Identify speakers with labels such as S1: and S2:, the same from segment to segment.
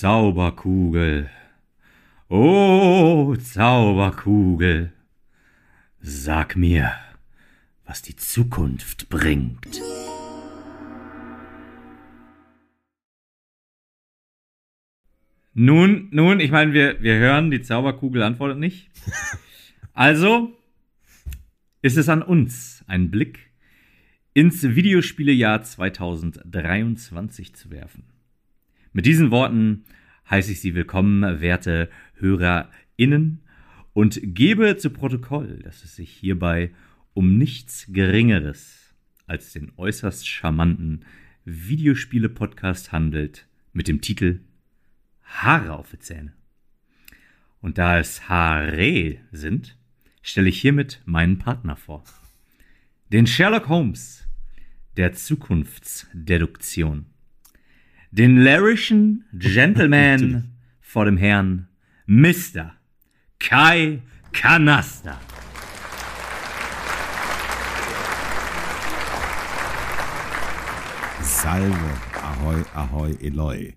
S1: Zauberkugel, oh Zauberkugel, sag mir, was die Zukunft bringt. Nun, nun, ich meine, wir, wir hören, die Zauberkugel antwortet nicht. Also ist es an uns, einen Blick ins Videospielejahr 2023 zu werfen. Mit diesen Worten heiße ich Sie willkommen, werte HörerInnen, und gebe zu Protokoll, dass es sich hierbei um nichts Geringeres als den äußerst charmanten Videospiele-Podcast handelt mit dem Titel Haare auf die Zähne. Und da es Haare sind, stelle ich hiermit meinen Partner vor. Den Sherlock Holmes der Zukunftsdeduktion. Den larischen Gentleman vor dem Herrn Mr. Kai Kanaster.
S2: Salve, ahoi, ahoi, Eloi.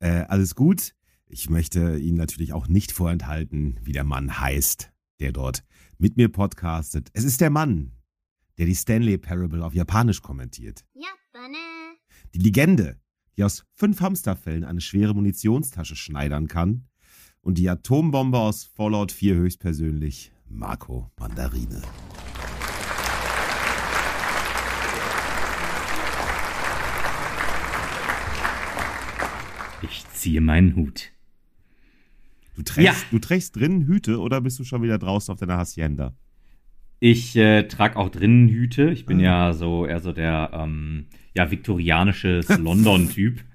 S2: Äh, alles gut? Ich möchte Ihnen natürlich auch nicht vorenthalten, wie der Mann heißt, der dort mit mir podcastet. Es ist der Mann, der die Stanley Parable auf Japanisch kommentiert. Japane. Die Legende, die aus fünf Hamsterfällen eine schwere Munitionstasche schneidern kann. Und die Atombombe aus Fallout 4 höchstpersönlich, Marco Mandarine.
S1: Ich ziehe meinen Hut.
S2: Du trägst, ja. du trägst drinnen Hüte oder bist du schon wieder draußen auf deiner Hacienda?
S1: Ich äh, trage auch drinnen Hüte. Ich bin ah. ja so eher so der ähm, ja, viktorianische London-Typ.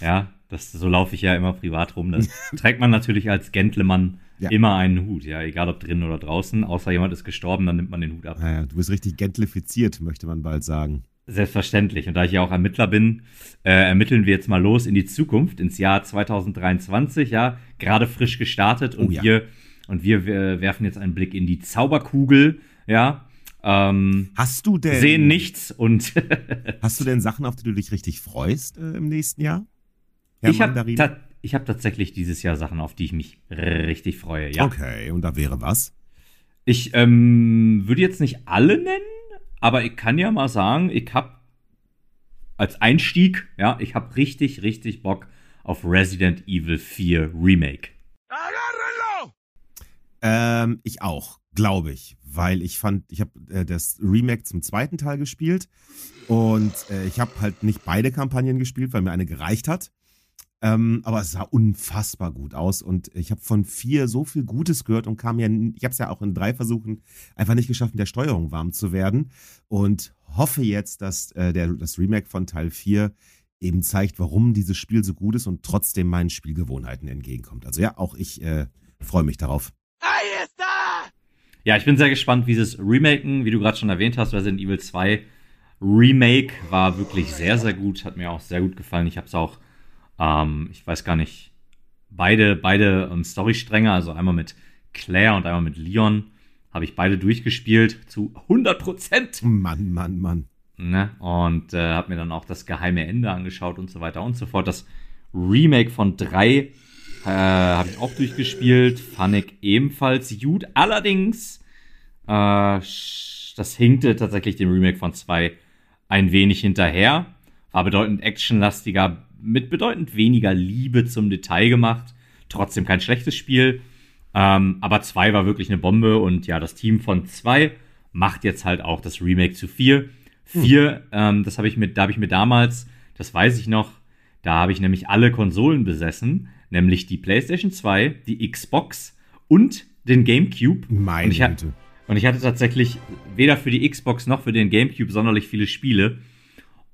S1: Ja, das, so laufe ich ja immer privat rum. Das trägt man natürlich als Gentleman ja. immer einen Hut, ja, egal ob drinnen oder draußen. Außer jemand ist gestorben, dann nimmt man den Hut ab.
S2: Naja, du bist richtig gentlifiziert, möchte man bald sagen.
S1: Selbstverständlich. Und da ich ja auch Ermittler bin, äh, ermitteln wir jetzt mal los in die Zukunft, ins Jahr 2023, ja, gerade frisch gestartet. Und oh, ja. wir und wir, wir werfen jetzt einen Blick in die Zauberkugel, ja. Ähm,
S2: hast du denn
S1: sehen nichts und
S2: hast du denn Sachen, auf die du dich richtig freust äh, im nächsten Jahr?
S1: Herr ich habe ta ich habe tatsächlich dieses Jahr Sachen, auf die ich mich richtig freue. Ja.
S2: Okay, und da wäre was?
S1: Ich ähm, würde jetzt nicht alle nennen, aber ich kann ja mal sagen, ich habe als Einstieg, ja, ich habe richtig, richtig Bock auf Resident Evil 4 Remake.
S2: Ähm, ich auch, glaube ich, weil ich fand, ich habe äh, das Remake zum zweiten Teil gespielt und äh, ich habe halt nicht beide Kampagnen gespielt, weil mir eine gereicht hat. Ähm, aber es sah unfassbar gut aus und ich habe von vier so viel Gutes gehört und kam ja, ich habe es ja auch in drei Versuchen einfach nicht geschafft, mit der Steuerung warm zu werden und hoffe jetzt, dass äh, der, das Remake von Teil 4 eben zeigt, warum dieses Spiel so gut ist und trotzdem meinen Spielgewohnheiten entgegenkommt. Also ja, auch ich äh, freue mich darauf.
S1: Ja, ich bin sehr gespannt, wie dieses Remaken, wie du gerade schon erwähnt hast, Resident Evil 2 Remake war wirklich sehr, sehr gut, hat mir auch sehr gut gefallen. Ich habe es auch ähm, ich weiß gar nicht, beide, beide ähm, Storystränge, also einmal mit Claire und einmal mit Leon, habe ich beide durchgespielt zu 100 Prozent.
S2: Mann, Mann, Mann.
S1: Ne? Und äh, habe mir dann auch das geheime Ende angeschaut und so weiter und so fort. Das Remake von 3 äh, habe ich auch durchgespielt. Fand ich ebenfalls gut. Allerdings, äh, das hinkte tatsächlich dem Remake von 2 ein wenig hinterher. War bedeutend actionlastiger, mit bedeutend weniger Liebe zum Detail gemacht. Trotzdem kein schlechtes Spiel. Ähm, aber 2 war wirklich eine Bombe und ja, das Team von 2 macht jetzt halt auch das Remake zu 4. 4, hm. ähm, das habe ich mit, da habe ich mir damals, das weiß ich noch, da habe ich nämlich alle Konsolen besessen, nämlich die PlayStation 2, die Xbox und den GameCube.
S2: Meine
S1: Güte. Und ich hatte tatsächlich weder für die Xbox noch für den GameCube sonderlich viele Spiele.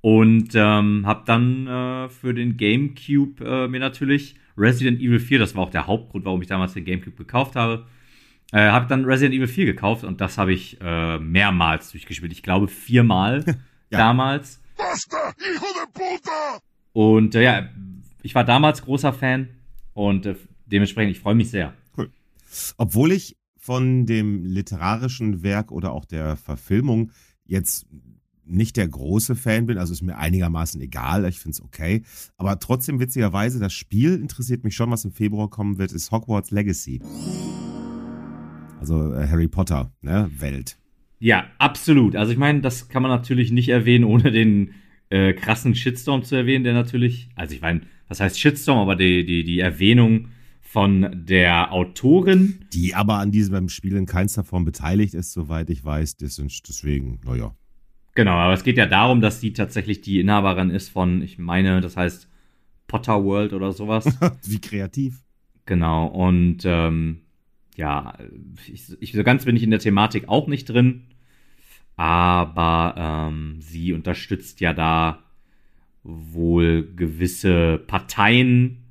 S1: Und ähm, habe dann äh, für den GameCube äh, mir natürlich Resident Evil 4, das war auch der Hauptgrund, warum ich damals den GameCube gekauft habe, äh, habe dann Resident Evil 4 gekauft und das habe ich äh, mehrmals durchgespielt. Ich glaube viermal ja. damals. Und äh, ja, ich war damals großer Fan und äh, dementsprechend, ich freue mich sehr. Cool.
S2: Obwohl ich von dem literarischen Werk oder auch der Verfilmung jetzt nicht der große Fan bin, also ist mir einigermaßen egal, ich finde es okay. Aber trotzdem witzigerweise, das Spiel interessiert mich schon, was im Februar kommen wird, ist Hogwarts Legacy. Also äh, Harry Potter, ne, Welt.
S1: Ja, absolut. Also ich meine, das kann man natürlich nicht erwähnen, ohne den äh, krassen Shitstorm zu erwähnen, der natürlich, also ich meine, was heißt Shitstorm, aber die, die, die Erwähnung von der Autorin.
S2: Die aber an diesem Spiel in keinster Form beteiligt ist, soweit ich weiß. Deswegen, naja.
S1: Genau, aber es geht ja darum, dass sie tatsächlich die Inhaberin ist von, ich meine, das heißt Potter World oder sowas.
S2: Wie kreativ.
S1: Genau, und ähm, ja, ich, ich, so ganz bin ich in der Thematik auch nicht drin, aber ähm, sie unterstützt ja da wohl gewisse Parteien,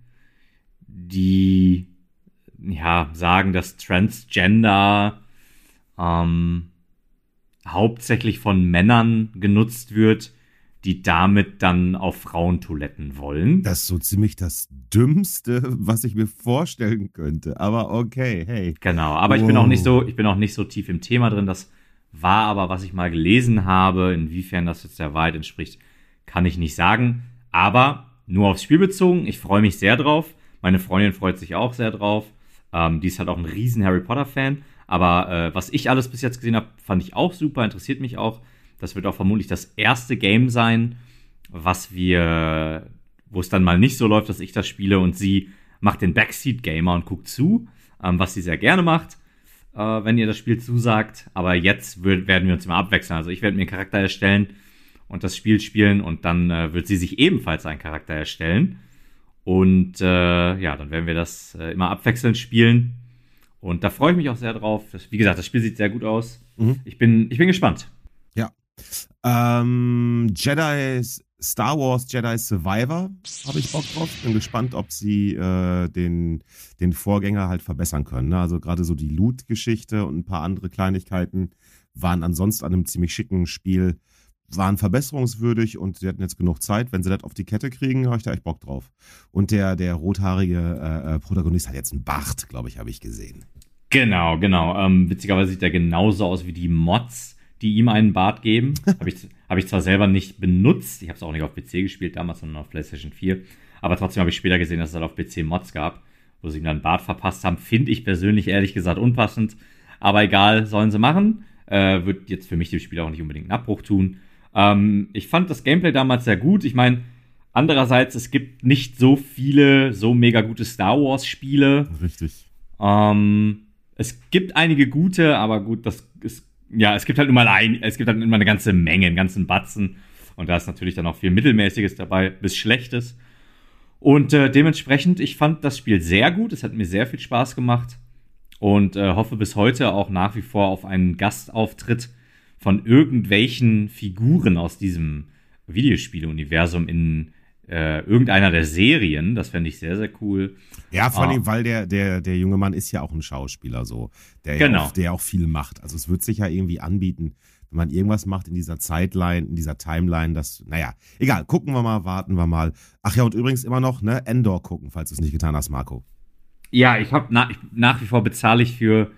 S1: die ja sagen, dass Transgender ähm, hauptsächlich von Männern genutzt wird, die damit dann auf Frauentoiletten wollen.
S2: Das ist so ziemlich das Dümmste, was ich mir vorstellen könnte. Aber okay, hey.
S1: Genau, aber ich bin auch nicht so, ich bin auch nicht so tief im Thema drin. Das war aber, was ich mal gelesen habe. Inwiefern das jetzt der Wahrheit entspricht, kann ich nicht sagen. Aber nur aufs Spiel bezogen. Ich freue mich sehr drauf. Meine Freundin freut sich auch sehr drauf. Ähm, die ist halt auch ein riesen Harry Potter Fan. Aber äh, was ich alles bis jetzt gesehen habe, fand ich auch super, interessiert mich auch. Das wird auch vermutlich das erste Game sein, was wir, wo es dann mal nicht so läuft, dass ich das spiele und sie macht den Backseat Gamer und guckt zu, ähm, was sie sehr gerne macht, äh, wenn ihr das Spiel zusagt. Aber jetzt wird, werden wir uns immer abwechseln. Also ich werde mir einen Charakter erstellen und das Spiel spielen und dann äh, wird sie sich ebenfalls einen Charakter erstellen. Und äh, ja, dann werden wir das äh, immer abwechselnd spielen. Und da freue ich mich auch sehr drauf. Das, wie gesagt, das Spiel sieht sehr gut aus. Mhm. Ich, bin, ich bin gespannt.
S2: Ja. Ähm, Jedi, Star Wars Jedi Survivor habe ich Bock drauf. Bin gespannt, ob sie äh, den, den Vorgänger halt verbessern können. Ne? Also gerade so die Loot-Geschichte und ein paar andere Kleinigkeiten waren ansonsten an einem ziemlich schicken Spiel waren verbesserungswürdig und sie hatten jetzt genug Zeit. Wenn sie das auf die Kette kriegen, habe ich da echt Bock drauf. Und der, der rothaarige äh, äh Protagonist hat jetzt einen Bart, glaube ich, habe ich gesehen.
S1: Genau, genau. Ähm, witzigerweise sieht er genauso aus wie die Mods, die ihm einen Bart geben. habe ich, hab ich zwar selber nicht benutzt, ich habe es auch nicht auf PC gespielt damals, sondern auf PlayStation 4. Aber trotzdem habe ich später gesehen, dass es halt auf PC Mods gab, wo sie ihm dann einen Bart verpasst haben. Finde ich persönlich ehrlich gesagt unpassend. Aber egal, sollen sie machen. Äh, wird jetzt für mich dem Spiel auch nicht unbedingt einen Abbruch tun. Ähm, ich fand das Gameplay damals sehr gut. Ich meine, andererseits, es gibt nicht so viele so mega gute Star Wars-Spiele.
S2: Richtig.
S1: Ähm, es gibt einige gute, aber gut, das ist, ja, es gibt halt nur mal ein, es gibt halt immer eine ganze Menge, einen ganzen Batzen. Und da ist natürlich dann auch viel Mittelmäßiges dabei, bis Schlechtes. Und äh, dementsprechend, ich fand das Spiel sehr gut. Es hat mir sehr viel Spaß gemacht. Und äh, hoffe bis heute auch nach wie vor auf einen Gastauftritt von irgendwelchen Figuren aus diesem Videospieluniversum in äh, irgendeiner der Serien. Das fände ich sehr, sehr cool.
S2: Ja, vor allem, ah. weil der, der, der junge Mann ist ja auch ein Schauspieler so, der, genau. ja auch, der auch viel macht. Also es wird sich ja irgendwie anbieten, wenn man irgendwas macht in dieser Zeitline, in dieser Timeline, das, naja, egal, gucken wir mal, warten wir mal. Ach ja, und übrigens immer noch, ne, Endor gucken, falls du es nicht getan hast, Marco.
S1: Ja, ich habe nach, nach wie vor bezahle ich für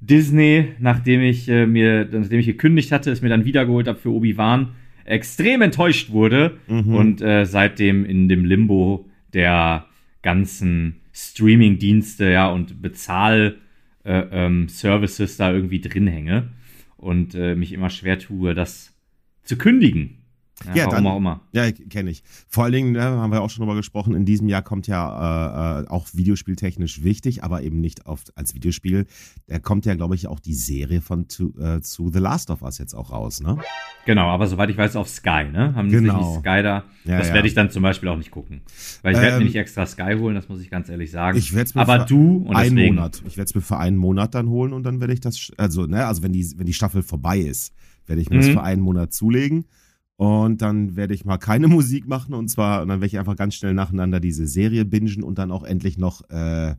S1: Disney, nachdem ich äh, mir, nachdem ich gekündigt hatte, es mir dann wiedergeholt habe für Obi-Wan, extrem enttäuscht wurde mhm. und äh, seitdem in dem Limbo der ganzen Streaming-Dienste ja, und Bezahl-Services äh, ähm, da irgendwie drin hänge und äh, mich immer schwer tue, das zu kündigen.
S2: Ja, ja dann, auch immer. Ja, kenne ich. Vor allen Dingen, ne, haben wir auch schon drüber gesprochen, in diesem Jahr kommt ja äh, äh, auch videospieltechnisch wichtig, aber eben nicht oft als Videospiel. Da kommt ja, glaube ich, auch die Serie von to, äh, zu The Last of Us jetzt auch raus, ne?
S1: Genau, aber soweit ich weiß, auf Sky, ne? Haben genau. Sky da? Ja, das ja. werde ich dann zum Beispiel auch nicht gucken. Weil ich werde ähm, mir nicht extra Sky holen, das muss ich ganz ehrlich sagen.
S2: Ich werde es
S1: mir aber für du
S2: und einen deswegen, Monat. Ich werde es mir für einen Monat dann holen und dann werde ich das, also, ne, also wenn die, wenn die Staffel vorbei ist, werde ich mir mhm. das für einen Monat zulegen und dann werde ich mal keine Musik machen und zwar, und dann werde ich einfach ganz schnell nacheinander diese Serie bingen und dann auch endlich noch äh,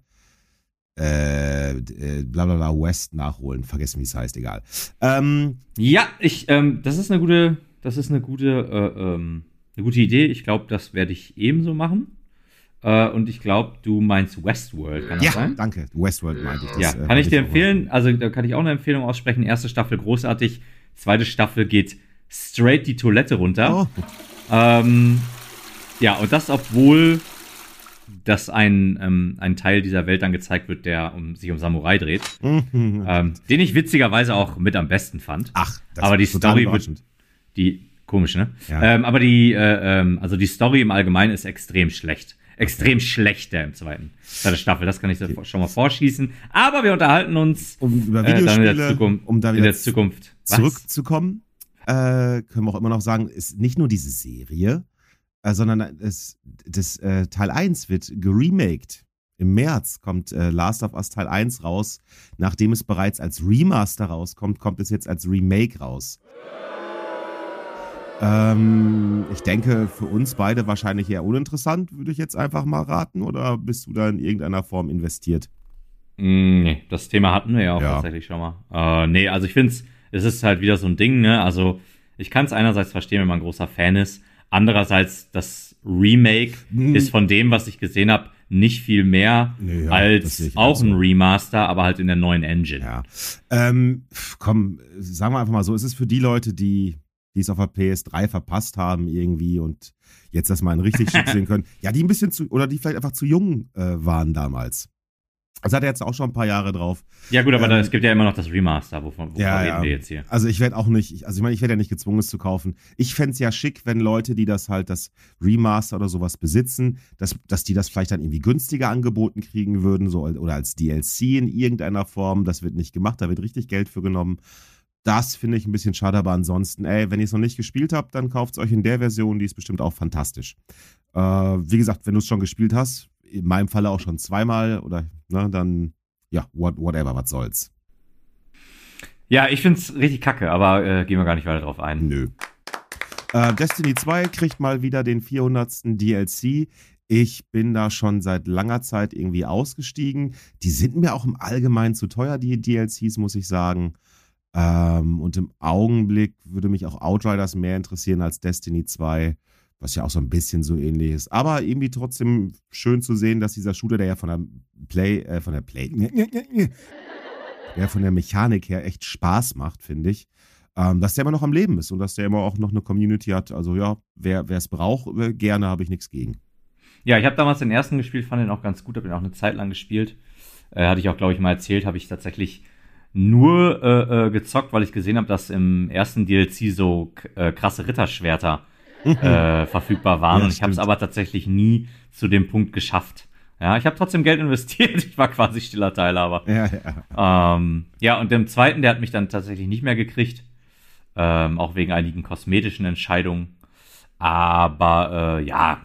S2: äh, äh bla bla bla West nachholen. Vergessen, wie es heißt, egal.
S1: Ähm, ja, ich, ähm, das ist eine gute, das ist eine gute, äh, ähm, eine gute Idee. Ich glaube, das werde ich ebenso machen. Äh, und ich glaube, du meinst Westworld, kann das
S2: ja,
S1: sein?
S2: Ja, danke. Westworld meinte ich.
S1: Das, ja, äh, kann ich dir empfehlen. Also da kann ich auch eine Empfehlung aussprechen. Erste Staffel großartig. Zweite Staffel geht straight die Toilette runter. Oh. Ähm, ja, und das, obwohl dass ein, ähm, ein Teil dieser Welt dann gezeigt wird, der um, sich um Samurai dreht. Mhm. ähm, den ich witzigerweise auch mit am besten fand.
S2: Ach,
S1: das aber die Story wird. Die, komisch, ne? Ja. Ähm, aber die, äh, ähm, also die Story im Allgemeinen ist extrem schlecht. Extrem okay. schlechter im zweiten zweite Staffel. Das kann ich okay. schon mal vorschießen. Aber wir unterhalten uns
S2: um über Videospiele, äh, in der Zukunft,
S1: um da wieder in der Zukunft
S2: zurückzukommen. Äh, können wir auch immer noch sagen, ist nicht nur diese Serie, äh, sondern es, das äh, Teil 1 wird geremaked. Im März kommt äh, Last of Us Teil 1 raus. Nachdem es bereits als Remaster rauskommt, kommt es jetzt als Remake raus. Ähm, ich denke, für uns beide wahrscheinlich eher uninteressant, würde ich jetzt einfach mal raten. Oder bist du da in irgendeiner Form investiert?
S1: Mm, nee, das Thema hatten wir ja auch ja. tatsächlich schon mal. Äh, nee, also ich finde es, es ist halt wieder so ein Ding, ne? Also ich kann es einerseits verstehen, wenn man ein großer Fan ist. Andererseits, das Remake hm. ist von dem, was ich gesehen habe, nicht viel mehr ja, als auch ein Remaster, aber halt in der neuen Engine.
S2: Ja. Ähm, komm, sagen wir einfach mal so, es ist für die Leute, die die es auf der PS3 verpasst haben irgendwie und jetzt das mal in richtig schick sehen können. Ja, die ein bisschen zu, oder die vielleicht einfach zu jung äh, waren damals. Das hat er jetzt auch schon ein paar Jahre drauf.
S1: Ja, gut, aber ähm, es gibt ja immer noch das Remaster, wovon, wovon
S2: ja, reden wir jetzt hier? Also ich werde auch nicht, also ich meine, ich werde ja nicht gezwungen, es zu kaufen. Ich fände es ja schick, wenn Leute, die das halt, das Remaster oder sowas besitzen, dass, dass die das vielleicht dann irgendwie günstiger angeboten kriegen würden, so oder als DLC in irgendeiner Form. Das wird nicht gemacht, da wird richtig Geld für genommen. Das finde ich ein bisschen schade, aber ansonsten, ey, wenn ihr es noch nicht gespielt habt, dann kauft es euch in der Version, die ist bestimmt auch fantastisch. Äh, wie gesagt, wenn du es schon gespielt hast, in meinem Falle auch schon zweimal oder ne, dann ja, what, whatever, was soll's.
S1: Ja, ich find's richtig kacke, aber äh, gehen wir gar nicht weiter drauf ein.
S2: Nö. Äh, Destiny 2 kriegt mal wieder den 400. DLC. Ich bin da schon seit langer Zeit irgendwie ausgestiegen. Die sind mir auch im Allgemeinen zu teuer, die DLCs, muss ich sagen. Ähm, und im Augenblick würde mich auch Outriders mehr interessieren als Destiny 2 was ja auch so ein bisschen so ähnlich ist. Aber irgendwie trotzdem schön zu sehen, dass dieser Shooter, der ja von der Play, äh, von der Play, der von der Mechanik her echt Spaß macht, finde ich, ähm, dass der immer noch am Leben ist und dass der immer auch noch eine Community hat. Also ja, wer es braucht, äh, gerne, habe ich nichts gegen.
S1: Ja, ich habe damals den ersten gespielt, fand den auch ganz gut, habe ihn auch eine Zeit lang gespielt. Äh, hatte ich auch, glaube ich, mal erzählt, habe ich tatsächlich nur äh, äh, gezockt, weil ich gesehen habe, dass im ersten DLC so äh, krasse Ritterschwerter äh, verfügbar waren. Ja, und ich habe es aber tatsächlich nie zu dem Punkt geschafft. Ja, ich habe trotzdem Geld investiert. Ich war quasi stiller Teilhaber. Ja, ja. Ähm, ja, und dem zweiten, der hat mich dann tatsächlich nicht mehr gekriegt. Ähm, auch wegen einigen kosmetischen Entscheidungen. Aber äh, ja,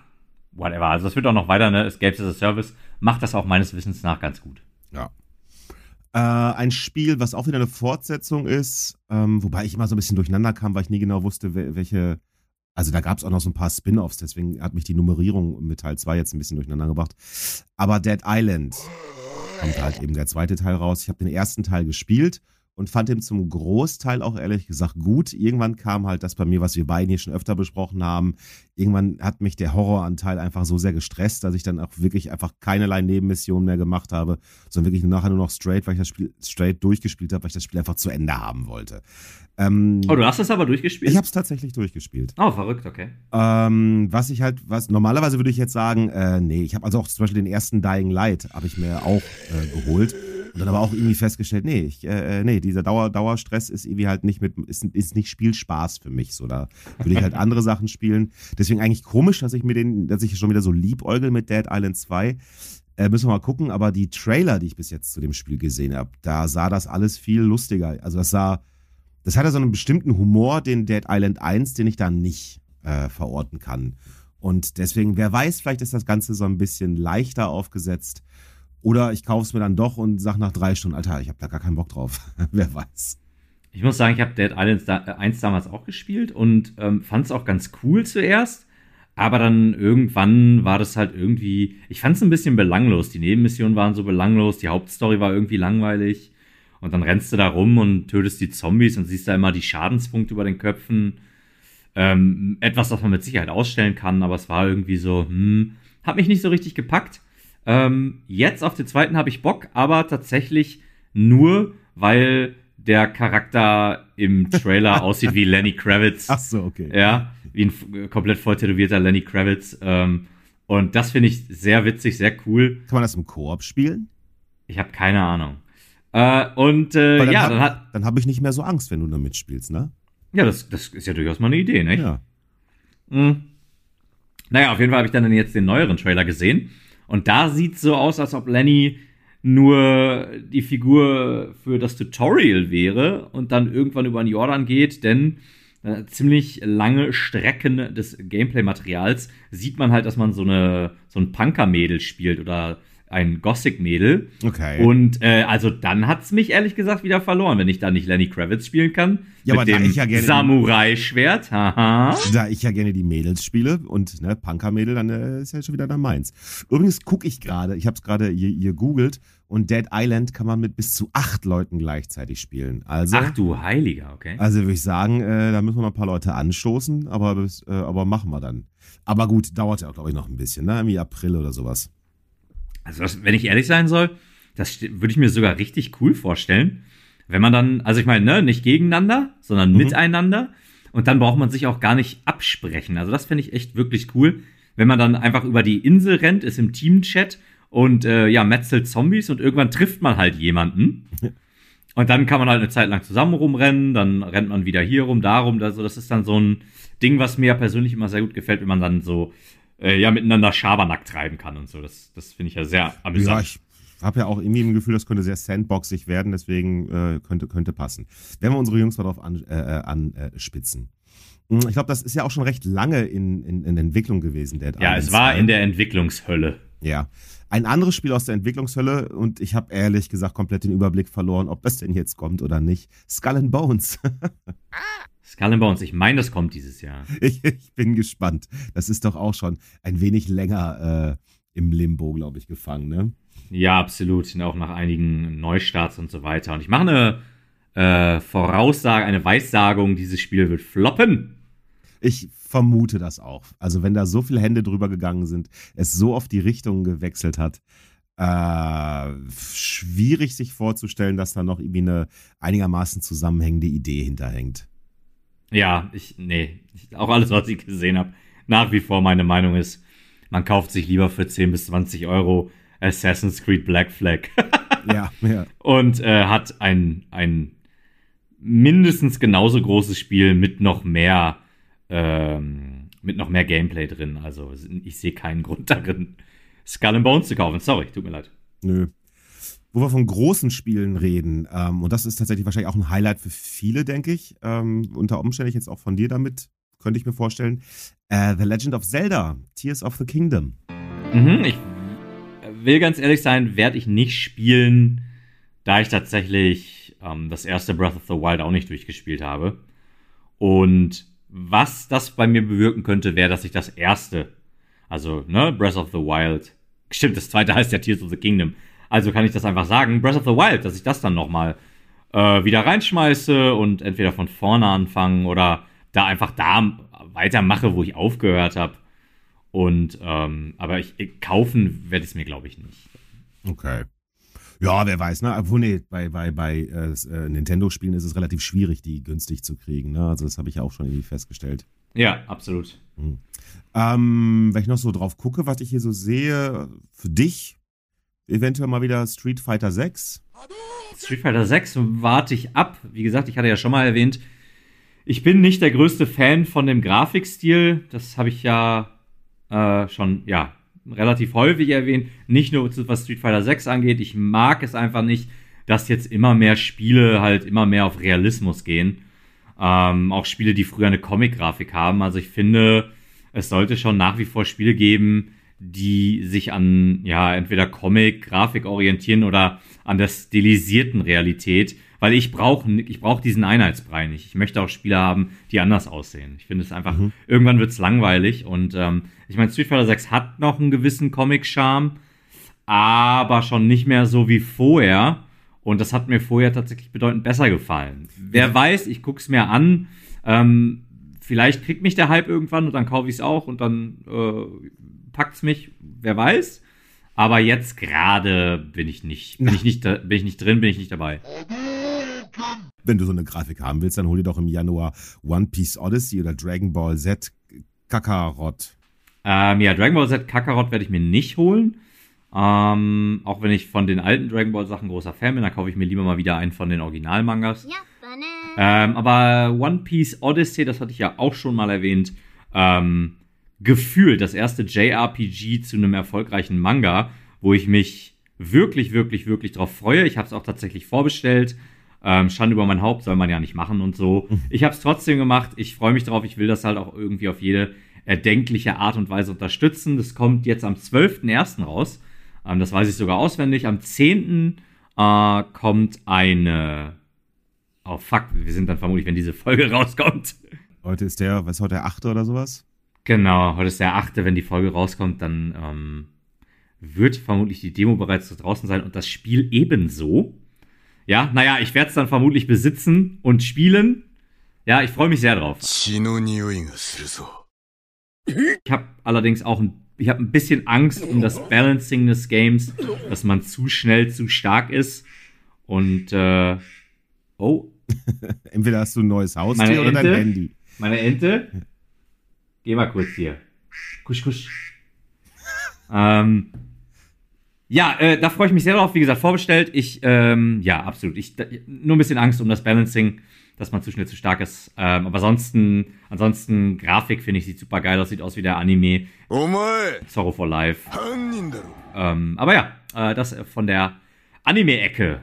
S1: whatever. Also das wird auch noch weiter, ne? Escapes as a Service macht das auch meines Wissens nach ganz gut.
S2: Ja. Äh, ein Spiel, was auch wieder eine Fortsetzung ist, ähm, wobei ich immer so ein bisschen durcheinander kam, weil ich nie genau wusste, welche also da gab es auch noch so ein paar Spin-offs, deswegen hat mich die Nummerierung mit Teil 2 jetzt ein bisschen durcheinander gebracht. Aber Dead Island kommt halt eben der zweite Teil raus. Ich habe den ersten Teil gespielt und fand ihn zum Großteil auch ehrlich gesagt gut. Irgendwann kam halt das bei mir, was wir beiden hier schon öfter besprochen haben. Irgendwann hat mich der Horroranteil einfach so sehr gestresst, dass ich dann auch wirklich einfach keinerlei Nebenmissionen mehr gemacht habe, sondern wirklich nachher nur noch straight, weil ich das Spiel straight durchgespielt habe, weil ich das Spiel einfach zu Ende haben wollte.
S1: Ähm, oh, du hast es aber durchgespielt?
S2: Ich habe es tatsächlich durchgespielt.
S1: Oh, verrückt, okay.
S2: Ähm, was ich halt, was normalerweise würde ich jetzt sagen, äh, nee, ich habe also auch zum Beispiel den ersten Dying Light habe ich mir auch äh, geholt und dann aber auch irgendwie festgestellt, nee, ich, äh, nee, dieser Dauer, Dauerstress ist irgendwie halt nicht mit, ist, ist nicht Spielspaß für mich. So, da will ich halt andere Sachen spielen. Deswegen eigentlich komisch, dass ich mir den, dass ich schon wieder so liebäugel mit Dead Island 2. Äh, müssen wir mal gucken, aber die Trailer, die ich bis jetzt zu dem Spiel gesehen habe, da sah das alles viel lustiger. Also das sah das hat ja so einen bestimmten Humor, den Dead Island 1, den ich da nicht äh, verorten kann. Und deswegen, wer weiß, vielleicht ist das Ganze so ein bisschen leichter aufgesetzt. Oder ich kaufe es mir dann doch und sag nach drei Stunden, Alter, ich habe da gar keinen Bock drauf. wer weiß.
S1: Ich muss sagen, ich habe Dead Island 1 äh, damals auch gespielt und ähm, fand es auch ganz cool zuerst. Aber dann irgendwann war das halt irgendwie, ich fand es ein bisschen belanglos. Die Nebenmissionen waren so belanglos, die Hauptstory war irgendwie langweilig. Und dann rennst du da rum und tötest die Zombies und siehst da immer die Schadenspunkte über den Köpfen. Ähm, etwas, was man mit Sicherheit ausstellen kann, aber es war irgendwie so, hm, hat mich nicht so richtig gepackt. Ähm, jetzt auf den zweiten habe ich Bock, aber tatsächlich nur, weil der Charakter im Trailer aussieht wie Lenny Kravitz.
S2: Ach so, okay.
S1: Ja, wie ein komplett voll tätowierter Lenny Kravitz. Ähm, und das finde ich sehr witzig, sehr cool.
S2: Kann man das im Koop spielen?
S1: Ich habe keine Ahnung. Äh, und äh,
S2: dann
S1: ja,
S2: hab,
S1: dann hat.
S2: Dann habe ich nicht mehr so Angst, wenn du da mitspielst, ne?
S1: Ja, das, das ist ja durchaus mal eine Idee, nicht?
S2: Ja.
S1: Mhm. Naja, auf jeden Fall habe ich dann jetzt den neueren Trailer gesehen. Und da sieht so aus, als ob Lenny nur die Figur für das Tutorial wäre und dann irgendwann über den Jordan geht, denn äh, ziemlich lange Strecken des Gameplay-Materials sieht man halt, dass man so eine so ein Punker-Mädel spielt oder ein Gothic-Mädel.
S2: Okay.
S1: Und äh, also dann hat's mich ehrlich gesagt wieder verloren, wenn ich da nicht Lenny Kravitz spielen kann.
S2: Ja,
S1: mit
S2: aber da
S1: dem
S2: ich ja gerne-
S1: Samurai-Schwert. Haha.
S2: Da ich ja gerne die Mädels spiele und ne, Punker-Mädel, dann äh, ist ja schon wieder dann meins. Übrigens gucke ich gerade, ich habe es gerade googelt und Dead Island kann man mit bis zu acht Leuten gleichzeitig spielen. Also,
S1: Ach du Heiliger, okay.
S2: also würde ich sagen, äh, da müssen wir noch ein paar Leute anstoßen, aber, äh, aber machen wir dann. Aber gut, dauert ja auch, glaube ich, noch ein bisschen, ne? Irgendwie April oder sowas.
S1: Also, das, wenn ich ehrlich sein soll, das würde ich mir sogar richtig cool vorstellen. Wenn man dann, also ich meine, ne, nicht gegeneinander, sondern
S2: Mhm.
S1: miteinander. Und dann braucht man sich auch gar nicht absprechen. Also, das fände ich echt wirklich cool. Wenn man dann einfach über die Insel rennt, ist im Teamchat und äh, ja, metzelt Zombies und irgendwann trifft man halt jemanden. Und dann kann man halt eine Zeit lang zusammen rumrennen, dann rennt man wieder hier rum, da rum. Also das ist dann so ein Ding, was mir persönlich immer sehr gut gefällt, wenn man dann so äh, ja miteinander Schabernack treiben kann und so. Das, das finde ich ja sehr
S2: Ja,
S1: amüsant.
S2: ich habe ja auch irgendwie ein Gefühl, das könnte sehr sandboxig werden, deswegen äh, könnte, könnte passen. Wenn wir unsere Jungs mal drauf anspitzen. Äh, an, äh, spitzen. Hm, ich glaube, das ist ja auch schon recht lange in, in, in Entwicklung gewesen, Dead
S1: ja, es war
S2: 2.
S1: in der Entwicklungshölle.
S2: Ja. Ein anderes Spiel aus der Entwicklungshölle und ich habe ehrlich gesagt komplett den Überblick verloren, ob das denn jetzt kommt oder nicht. Skull and Bones.
S1: Skull and Bones, ich meine, das kommt dieses Jahr.
S2: ich, ich bin gespannt. Das ist doch auch schon ein wenig länger äh, im Limbo, glaube ich, gefangen, ne?
S1: Ja, absolut. Auch nach einigen Neustarts und so weiter. Und ich mache eine äh, Voraussage, eine Weissagung, dieses Spiel wird floppen.
S2: Ich vermute das auch. Also wenn da so viele Hände drüber gegangen sind, es so oft die Richtung gewechselt hat, äh, schwierig sich vorzustellen, dass da noch irgendwie eine einigermaßen zusammenhängende Idee hinterhängt.
S1: Ja, ich, nee, ich, auch alles, was ich gesehen habe, nach wie vor meine Meinung ist, man kauft sich lieber für 10 bis 20 Euro Assassin's Creed Black Flag
S2: ja, ja.
S1: und äh, hat ein, ein mindestens genauso großes Spiel mit noch mehr, ähm, mit noch mehr Gameplay drin. Also ich sehe keinen Grund darin, Skull and Bones zu kaufen. Sorry, tut mir leid.
S2: Nö. Wo wir von großen Spielen reden, ähm, und das ist tatsächlich wahrscheinlich auch ein Highlight für viele, denke ich, ähm, unter Umständen jetzt auch von dir damit, könnte ich mir vorstellen, äh, The Legend of Zelda, Tears of the Kingdom.
S1: Mhm, ich will ganz ehrlich sein, werde ich nicht spielen, da ich tatsächlich ähm, das erste Breath of the Wild auch nicht durchgespielt habe. Und was das bei mir bewirken könnte, wäre, dass ich das erste, also ne, Breath of the Wild, stimmt, das zweite heißt ja Tears of the Kingdom. Also kann ich das einfach sagen, Breath of the Wild, dass ich das dann nochmal äh, wieder reinschmeiße und entweder von vorne anfangen oder da einfach da weitermache, wo ich aufgehört habe. Und ähm, aber ich, ich kaufen werde ich es mir, glaube ich, nicht.
S2: Okay. Ja, wer weiß, ne? Obwohl, nee, bei, bei, bei äh, äh, Nintendo-Spielen ist es relativ schwierig, die günstig zu kriegen, ne? Also das habe ich ja auch schon irgendwie festgestellt.
S1: Ja, absolut.
S2: Ähm, wenn ich noch so drauf gucke, was ich hier so sehe, für dich eventuell mal wieder Street Fighter 6.
S1: Street Fighter 6 warte ich ab. Wie gesagt, ich hatte ja schon mal erwähnt, ich bin nicht der größte Fan von dem Grafikstil. Das habe ich ja äh, schon, ja, relativ häufig erwähnt. Nicht nur was Street Fighter 6 angeht. Ich mag es einfach nicht, dass jetzt immer mehr Spiele halt immer mehr auf Realismus gehen. Ähm, auch Spiele, die früher eine Comic-Grafik haben. Also ich finde, es sollte schon nach wie vor Spiele geben, die sich an, ja, entweder Comic-Grafik orientieren oder an der stilisierten Realität, weil ich brauche ich brauch diesen Einheitsbrei nicht. Ich möchte auch Spiele haben, die anders aussehen. Ich finde es einfach,
S2: Mhm.
S1: irgendwann wird es langweilig und ähm, ich meine, Street Fighter 6 hat noch einen gewissen Comic-Charme, aber schon nicht mehr so wie vorher. Und das hat mir vorher tatsächlich bedeutend besser gefallen. Wer weiß, ich guck's mir an. Ähm, vielleicht kriegt mich der Hype irgendwann und dann kaufe ich es auch und dann äh, packt's mich. Wer weiß. Aber jetzt gerade bin ich nicht, bin ich nicht, da- bin ich nicht drin, bin ich nicht dabei.
S2: Wenn du so eine Grafik haben willst, dann hol dir doch im Januar One Piece Odyssey oder Dragon Ball Z Kakarot.
S1: Ähm, ja, Dragon Ball Z Kakarot werde ich mir nicht holen. Ähm, auch wenn ich von den alten Dragon Ball Sachen großer Fan bin, dann kaufe ich mir lieber mal wieder einen von den Originalmangas. Ähm, aber One Piece Odyssey, das hatte ich ja auch schon mal erwähnt, ähm, gefühlt das erste JRPG zu einem erfolgreichen Manga, wo ich mich wirklich, wirklich, wirklich drauf freue. Ich habe es auch tatsächlich vorbestellt. Ähm, Schande über mein Haupt soll man ja nicht machen und so. Ich habe es trotzdem gemacht. Ich freue mich drauf. Ich will das halt auch irgendwie auf jede erdenkliche Art und Weise unterstützen. Das kommt jetzt am 12.01. raus. Ähm, das weiß ich sogar auswendig. Am 10. Äh, kommt eine. Oh fuck, wir sind dann vermutlich, wenn diese Folge rauskommt.
S2: Heute ist der, was ist heute der 8. oder sowas?
S1: Genau, heute ist der 8. Wenn die Folge rauskommt, dann ähm, wird vermutlich die Demo bereits draußen sein und das Spiel ebenso. Ja, naja, ich werde es dann vermutlich besitzen und spielen. Ja, ich freue mich sehr drauf. Ich habe allerdings auch ein, ich hab ein bisschen Angst um das Balancing des Games, dass man zu schnell zu stark ist. Und, äh, oh.
S2: Entweder hast du ein neues Haustier oder dein Handy.
S1: Meine Ente. Geh mal kurz hier. Kusch, kusch. ähm, ja, äh, da freue ich mich sehr drauf. Wie gesagt, vorbestellt. Ich, ähm, ja, absolut. Ich, da, nur ein bisschen Angst um das Balancing, dass man zu schnell zu stark ist. Ähm, aber ansonsten, ansonsten, Grafik finde ich, sieht super geil aus. Sieht aus wie der Anime. Sorrow for Life. Ähm, aber ja, äh, das von der Anime-Ecke.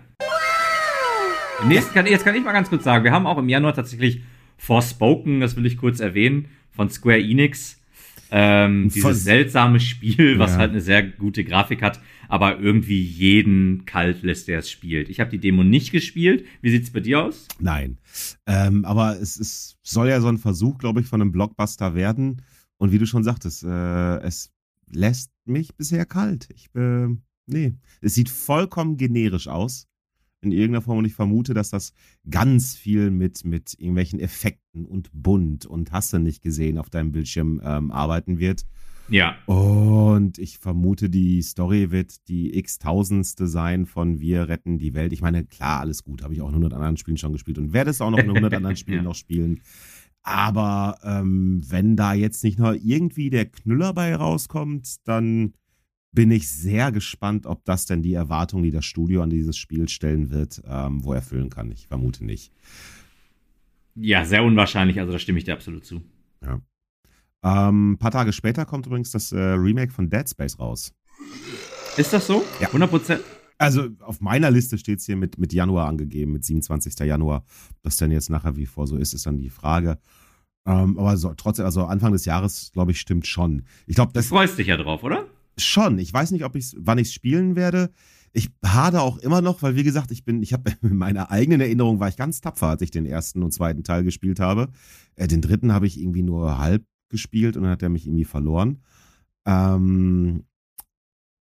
S1: Nächsten kann, jetzt kann ich mal ganz kurz sagen, wir haben auch im Januar tatsächlich Forspoken, das will ich kurz erwähnen, von Square Enix. Ähm, dieses seltsame Spiel, was ja. halt eine sehr gute Grafik hat, aber irgendwie jeden kalt lässt, der es spielt. Ich habe die Demo nicht gespielt. Wie sieht's bei dir aus?
S2: Nein. Ähm, aber es ist, soll ja so ein Versuch, glaube ich, von einem Blockbuster werden. Und wie du schon sagtest, äh, es lässt mich bisher kalt. Ich, äh, nee, es sieht vollkommen generisch aus in irgendeiner Form und ich vermute, dass das ganz viel mit, mit irgendwelchen Effekten und bunt und hast du nicht gesehen auf deinem Bildschirm ähm, arbeiten wird.
S1: Ja.
S2: Und ich vermute, die Story wird die x-tausendste sein von Wir retten die Welt. Ich meine, klar, alles gut, habe ich auch in 100 anderen Spielen schon gespielt und werde es auch noch in 100 anderen Spielen ja. noch spielen. Aber ähm, wenn da jetzt nicht noch irgendwie der Knüller bei rauskommt, dann bin ich sehr gespannt, ob das denn die Erwartungen, die das Studio an dieses Spiel stellen wird, ähm, wo erfüllen kann. Ich vermute nicht.
S1: Ja, sehr unwahrscheinlich, also da stimme ich dir absolut zu.
S2: Ja. Ähm, ein paar Tage später kommt übrigens das äh, Remake von Dead Space raus.
S1: Ist das so?
S2: Ja. 100 Prozent? Also auf meiner Liste steht es hier mit, mit Januar angegeben, mit 27. Januar. Ob das denn jetzt nachher wie vor so ist, ist dann die Frage. Ähm, aber so, trotzdem, also Anfang des Jahres, glaube ich, stimmt schon. Ich glaube, das.
S1: Du freust dich ja drauf, oder?
S2: Schon. Ich weiß nicht, ob ich wann ich es spielen werde. Ich hade auch immer noch, weil wie gesagt, ich bin, ich habe in meiner eigenen Erinnerung war ich ganz tapfer, als ich den ersten und zweiten Teil gespielt habe. Äh, den dritten habe ich irgendwie nur halb gespielt und dann hat er mich irgendwie verloren. Ähm,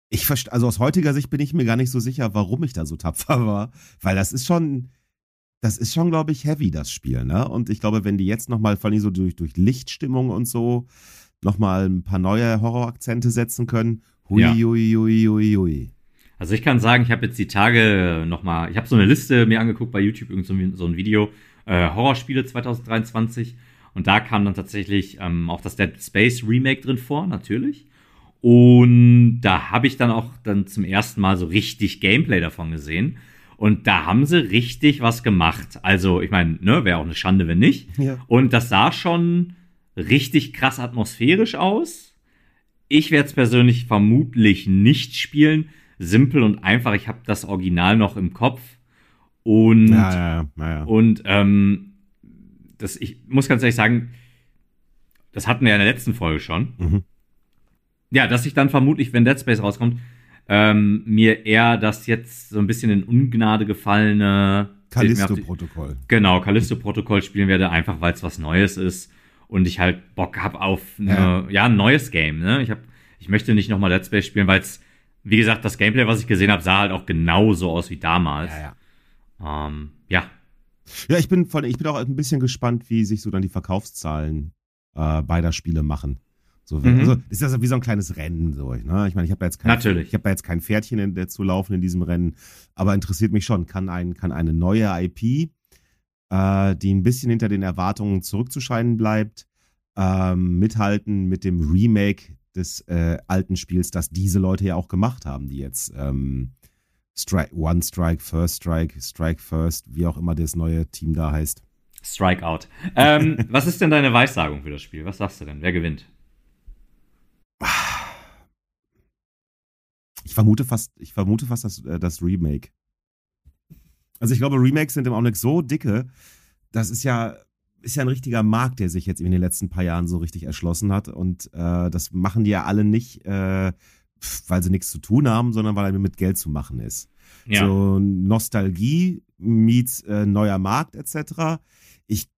S2: ich also aus heutiger Sicht bin ich mir gar nicht so sicher, warum ich da so tapfer war, weil das ist schon, das ist schon, glaube ich, heavy das Spiel, ne? Und ich glaube, wenn die jetzt noch mal, vor allem so durch durch Lichtstimmung und so, nochmal ein paar neue Horrorakzente setzen können. Hui, ja. hui, hui, hui, hui.
S1: Also ich kann sagen, ich habe jetzt die Tage nochmal, ich habe so eine Liste mir angeguckt bei YouTube, irgend so ein, so ein Video, äh, Horrorspiele 2023. Und da kam dann tatsächlich ähm, auch das Dead Space Remake drin vor, natürlich. Und da habe ich dann auch dann zum ersten Mal so richtig Gameplay davon gesehen. Und da haben sie richtig was gemacht. Also, ich meine, ne, wäre auch eine Schande, wenn nicht. Ja. Und das sah schon richtig krass atmosphärisch aus. Ich werde es persönlich vermutlich nicht spielen. Simpel und einfach. Ich habe das Original noch im Kopf. Und, ja, ja, ja, und ähm, das, ich muss ganz ehrlich sagen, das hatten wir ja in der letzten Folge schon. Mhm. Ja, dass ich dann vermutlich, wenn Dead Space rauskommt, ähm, mir eher das jetzt so ein bisschen in Ungnade gefallene
S2: Callisto-Protokoll.
S1: Genau, Callisto-Protokoll spielen werde, einfach weil es was Neues ist und ich halt Bock habe auf eine, ja. ja. ein neues Game. Ne? Ich, hab, ich möchte nicht nochmal Let's Play spielen, weil es, wie gesagt, das Gameplay, was ich gesehen habe, sah halt auch genauso aus wie damals.
S2: Ja,
S1: ja. Ähm, ja.
S2: Ja, ich bin, von, ich bin auch ein bisschen gespannt, wie sich so dann die Verkaufszahlen äh, beider Spiele machen. So, mhm. Also ist das wie so ein kleines Rennen. So, ne? Ich meine, ich habe da jetzt kein,
S1: Natürlich.
S2: Ich habe da jetzt kein Pferdchen in, der zu laufen in diesem Rennen, aber interessiert mich schon. Kann, ein, kann eine neue IP äh, die ein bisschen hinter den Erwartungen zurückzuscheinen bleibt, ähm, mithalten mit dem Remake des äh, alten Spiels, das diese Leute ja auch gemacht haben, die jetzt ähm, Strike, One Strike, First Strike, Strike First, wie auch immer das neue Team da heißt.
S1: Strikeout. Ähm, was ist denn deine Weissagung für das Spiel? Was sagst du denn? Wer gewinnt?
S2: Ich vermute fast, ich vermute fast das, äh, das Remake. Also ich glaube, Remakes sind im Augenblick so dicke, das ist ja, ist ja ein richtiger Markt, der sich jetzt in den letzten paar Jahren so richtig erschlossen hat. Und äh, das machen die ja alle nicht, äh, weil sie nichts zu tun haben, sondern weil er mit Geld zu machen ist. Ja. So Nostalgie meets äh, neuer Markt etc. Ich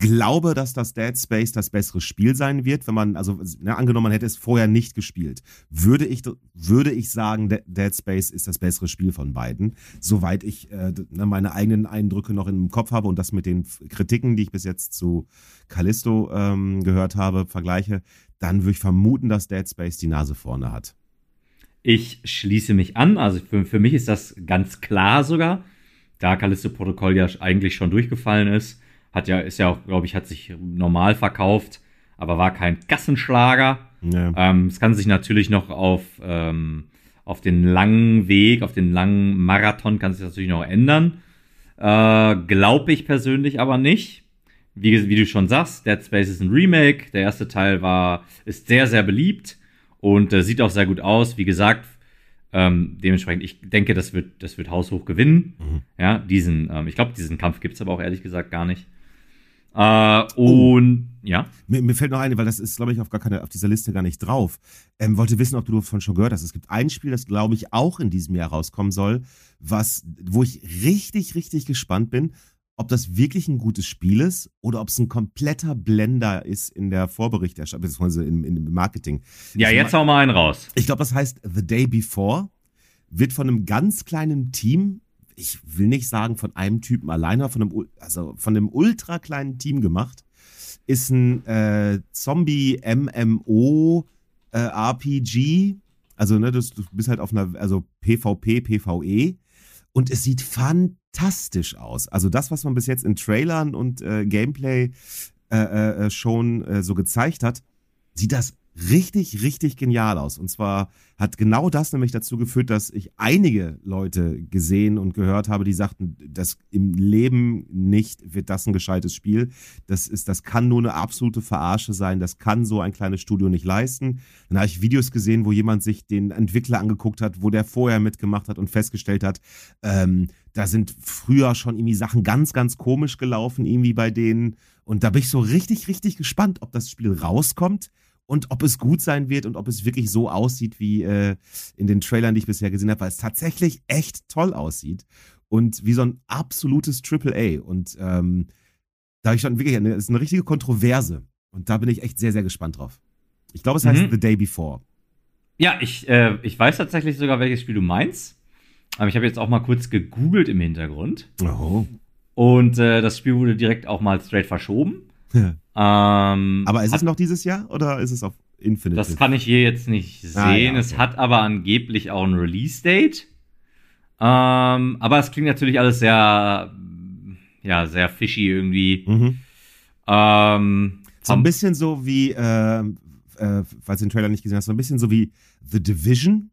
S2: glaube, dass das Dead Space das bessere Spiel sein wird, wenn man, also ne, angenommen, man hätte es vorher nicht gespielt, würde ich, würde ich sagen, Dead Space ist das bessere Spiel von beiden, soweit ich äh, ne, meine eigenen Eindrücke noch im Kopf habe und das mit den Kritiken, die ich bis jetzt zu Callisto ähm, gehört habe, vergleiche, dann würde ich vermuten, dass Dead Space die Nase vorne hat.
S1: Ich schließe mich an, also für, für mich ist das ganz klar sogar, da Callisto-Protokoll ja eigentlich schon durchgefallen ist hat ja, ist ja auch, glaube ich, hat sich normal verkauft, aber war kein Gassenschlager. Ja. Ähm, es kann sich natürlich noch auf, ähm, auf den langen Weg, auf den langen Marathon kann sich natürlich noch ändern. Äh, Glaube ich persönlich aber nicht. Wie, wie du schon sagst, Dead Space ist ein Remake. Der erste Teil war, ist sehr, sehr beliebt und äh, sieht auch sehr gut aus. Wie gesagt, ähm, dementsprechend, ich denke, das wird, das wird haushoch gewinnen. Mhm. Ja, diesen, ähm, ich glaube, diesen Kampf gibt es aber auch ehrlich gesagt gar nicht. Äh, oh. und oh. ja.
S2: Mir, mir, fällt noch ein, weil das ist, glaube ich, auf gar keine, auf dieser Liste gar nicht drauf. Ähm, wollte wissen, ob du davon schon gehört hast. Es gibt ein Spiel, das, glaube ich, auch in diesem Jahr rauskommen soll, was, wo ich richtig, richtig gespannt bin, ob das wirklich ein gutes Spiel ist oder ob es ein kompletter Blender ist in der Vorberichterstattung, beziehungsweise im, im Marketing.
S1: Ja, ich jetzt hau mal einen raus.
S2: Ich glaube, das heißt The Day Before, wird von einem ganz kleinen Team ich will nicht sagen von einem Typen alleine, von einem, also von einem ultra kleinen Team gemacht. Ist ein äh, Zombie-MMO äh, RPG. Also, ne, du, du bist halt auf einer, also PvP, PvE. Und es sieht fantastisch aus. Also das, was man bis jetzt in Trailern und äh, Gameplay äh, äh, äh schon so gezeigt hat, sieht das richtig, richtig genial aus. Und zwar hat genau das nämlich dazu geführt, dass ich einige Leute gesehen und gehört habe, die sagten, das im Leben nicht wird das ein gescheites Spiel. Das ist, das kann nur eine absolute Verarsche sein. Das kann so ein kleines Studio nicht leisten. Dann habe ich Videos gesehen, wo jemand sich den Entwickler angeguckt hat, wo der vorher mitgemacht hat und festgestellt hat, ähm, da sind früher schon irgendwie Sachen ganz, ganz komisch gelaufen, irgendwie bei denen. Und da bin ich so richtig, richtig gespannt, ob das Spiel rauskommt und ob es gut sein wird und ob es wirklich so aussieht wie äh, in den Trailern, die ich bisher gesehen habe, weil es tatsächlich echt toll aussieht und wie so ein absolutes Triple A. Und ähm, da habe ich schon wirklich, eine, ist eine richtige Kontroverse und da bin ich echt sehr, sehr gespannt drauf. Ich glaube, es heißt mhm. The Day Before.
S1: Ja, ich, äh, ich weiß tatsächlich sogar, welches Spiel du meinst. Aber ich habe jetzt auch mal kurz gegoogelt im Hintergrund.
S2: Oh.
S1: Und äh, das Spiel wurde direkt auch mal straight verschoben.
S2: Ähm, aber ist es noch dieses Jahr oder ist es auf Infinite?
S1: Das kann ich hier jetzt nicht sehen. Ah, ja, okay. Es hat aber angeblich auch ein Release-Date. Ähm, aber es klingt natürlich alles sehr, ja, sehr fishy irgendwie. Mhm.
S2: Ähm, so ein bisschen so wie, äh, äh, falls du den Trailer nicht gesehen hast, so ein bisschen so wie The Division,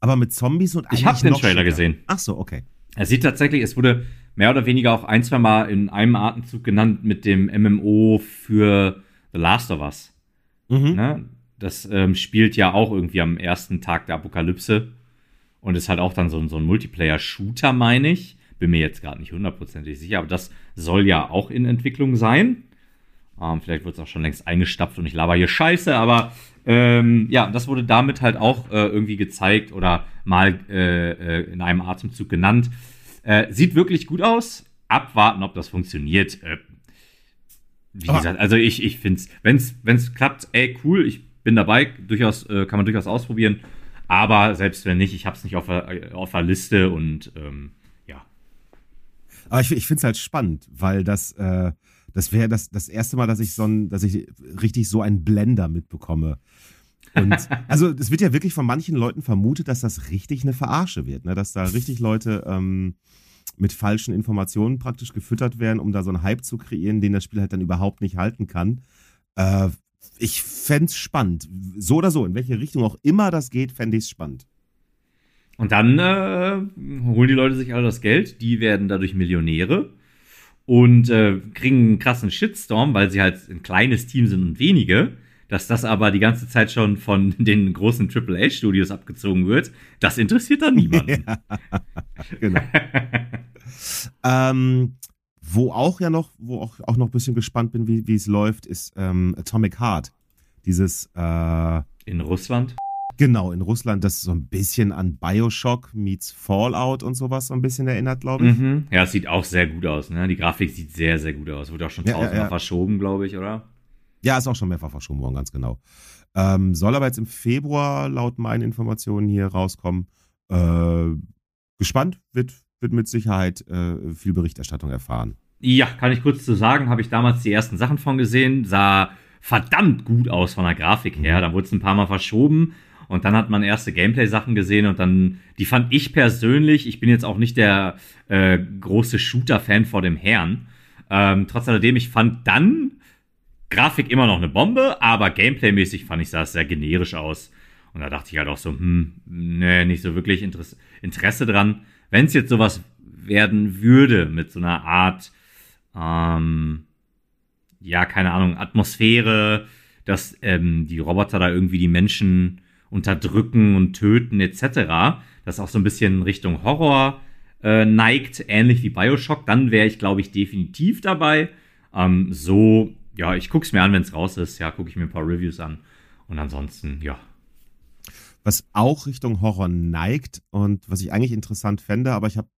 S2: aber mit Zombies und
S1: Ich habe den Trailer schicker. gesehen.
S2: Ach so, okay.
S1: Er sieht tatsächlich, es wurde mehr oder weniger auch ein, zwei Mal in einem Atemzug genannt mit dem MMO für The Last of Us. Mhm. Ne? Das ähm, spielt ja auch irgendwie am ersten Tag der Apokalypse und ist halt auch dann so, so ein Multiplayer-Shooter, meine ich. Bin mir jetzt gerade nicht hundertprozentig sicher, aber das soll ja auch in Entwicklung sein. Ähm, vielleicht wird es auch schon längst eingestapft und ich laber hier Scheiße, aber ähm, ja, das wurde damit halt auch äh, irgendwie gezeigt oder mal äh, äh, in einem Atemzug genannt. Äh, sieht wirklich gut aus. Abwarten, ob das funktioniert. Äh, wie Aber gesagt, also ich, ich finde es, wenn es klappt, ey, cool, ich bin dabei, durchaus, äh, kann man durchaus ausprobieren. Aber selbst wenn nicht, ich habe es nicht auf der, auf der Liste und ähm, ja.
S2: Aber ich, ich finde es halt spannend, weil das, äh, das wäre das, das erste Mal, dass ich so ein, dass ich richtig so einen Blender mitbekomme. Und also es wird ja wirklich von manchen Leuten vermutet, dass das richtig eine Verarsche wird, ne? dass da richtig Leute ähm, mit falschen Informationen praktisch gefüttert werden, um da so einen Hype zu kreieren, den das Spiel halt dann überhaupt nicht halten kann. Äh, ich fände es spannend. So oder so, in welche Richtung auch immer das geht, fände ich es spannend.
S1: Und dann äh, holen die Leute sich alle das Geld, die werden dadurch Millionäre und äh, kriegen einen krassen Shitstorm, weil sie halt ein kleines Team sind und wenige. Dass das aber die ganze Zeit schon von den großen AAA-Studios abgezogen wird, das interessiert dann niemanden. ja, genau.
S2: ähm, wo auch ja noch, wo auch, auch noch ein bisschen gespannt bin, wie es läuft, ist ähm, Atomic Heart. Dieses äh,
S1: in Russland?
S2: Genau, in Russland, das so ein bisschen an Bioshock meets Fallout und sowas so ein bisschen erinnert, glaube ich. Mhm.
S1: Ja, es sieht auch sehr gut aus, ne? Die Grafik sieht sehr, sehr gut aus. Wurde auch schon tausendmal ja, ja, verschoben, glaube ich, oder?
S2: Ja, ist auch schon mehrfach verschoben worden, ganz genau. Ähm, soll aber jetzt im Februar laut meinen Informationen hier rauskommen. Äh, gespannt, wird, wird mit Sicherheit äh, viel Berichterstattung erfahren.
S1: Ja, kann ich kurz zu sagen, habe ich damals die ersten Sachen von gesehen, sah verdammt gut aus von der Grafik her. Mhm. Da wurde es ein paar Mal verschoben und dann hat man erste Gameplay-Sachen gesehen und dann, die fand ich persönlich, ich bin jetzt auch nicht der äh, große Shooter-Fan vor dem Herrn. Ähm, trotz alledem, ich fand dann Grafik immer noch eine Bombe, aber Gameplay-mäßig fand ich sah es sehr generisch aus. Und da dachte ich halt auch so, hm, nee, nicht so wirklich Interesse, Interesse dran. Wenn es jetzt sowas werden würde mit so einer Art, ähm, ja, keine Ahnung, Atmosphäre, dass ähm, die Roboter da irgendwie die Menschen unterdrücken und töten etc., das auch so ein bisschen Richtung Horror äh, neigt, ähnlich wie Bioshock, dann wäre ich, glaube ich, definitiv dabei. Ähm, so ja, ich gucke es mir an, wenn es raus ist. Ja, gucke ich mir ein paar Reviews an. Und ansonsten, ja.
S2: Was auch Richtung Horror neigt und was ich eigentlich interessant fände, aber ich habe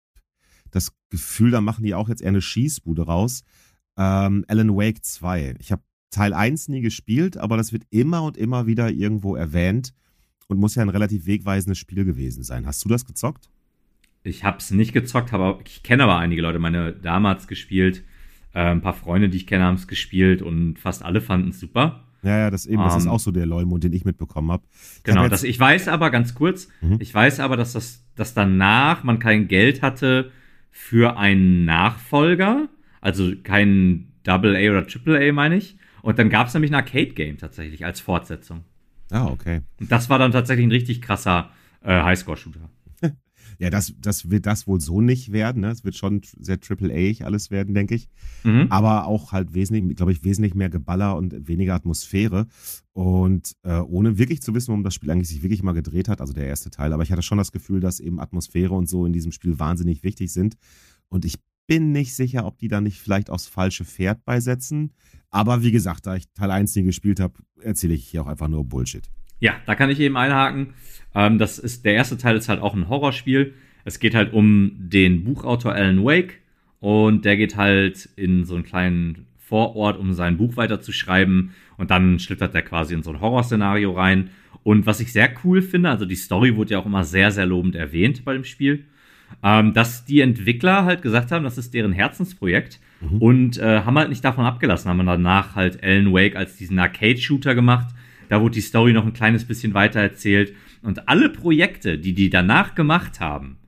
S2: das Gefühl, da machen die auch jetzt eher eine Schießbude raus. Ähm, Alan Wake 2. Ich habe Teil 1 nie gespielt, aber das wird immer und immer wieder irgendwo erwähnt und muss ja ein relativ wegweisendes Spiel gewesen sein. Hast du das gezockt?
S1: Ich habe es nicht gezockt, aber ich kenne aber einige Leute, meine damals gespielt. Äh, ein paar Freunde, die ich kenne, haben es gespielt und fast alle fanden es super.
S2: Ja, ja, das eben, das ist ähm, auch so der Leumund, den ich mitbekommen habe.
S1: Genau, hab das, ich weiß aber ganz kurz, mhm. ich weiß aber, dass das, dass danach man kein Geld hatte für einen Nachfolger, also kein Double A oder Triple A, meine ich. Und dann gab es nämlich ein Arcade-Game tatsächlich als Fortsetzung.
S2: Ah, okay.
S1: Und das war dann tatsächlich ein richtig krasser äh, Highscore-Shooter.
S2: Ja, das, das wird das wohl so nicht werden. Ne? Es wird schon sehr Triple-A alles werden, denke ich. Mhm. Aber auch halt wesentlich, glaube ich, wesentlich mehr Geballer und weniger Atmosphäre. Und äh, ohne wirklich zu wissen, warum das Spiel eigentlich sich wirklich mal gedreht hat, also der erste Teil. Aber ich hatte schon das Gefühl, dass eben Atmosphäre und so in diesem Spiel wahnsinnig wichtig sind. Und ich bin nicht sicher, ob die da nicht vielleicht aufs falsche Pferd beisetzen. Aber wie gesagt, da ich Teil 1 nie gespielt habe, erzähle ich hier auch einfach nur Bullshit.
S1: Ja, da kann ich eben einhaken. Ähm, das ist, der erste Teil ist halt auch ein Horrorspiel. Es geht halt um den Buchautor Alan Wake und der geht halt in so einen kleinen Vorort, um sein Buch weiterzuschreiben und dann schlittert er quasi in so ein Horrorszenario rein. Und was ich sehr cool finde, also die Story wurde ja auch immer sehr, sehr lobend erwähnt bei dem Spiel, ähm, dass die Entwickler halt gesagt haben, das ist deren Herzensprojekt mhm. und äh, haben halt nicht davon abgelassen, haben danach halt Alan Wake als diesen Arcade-Shooter gemacht. Da wurde die Story noch ein kleines bisschen weiter erzählt und alle Projekte, die die danach gemacht haben,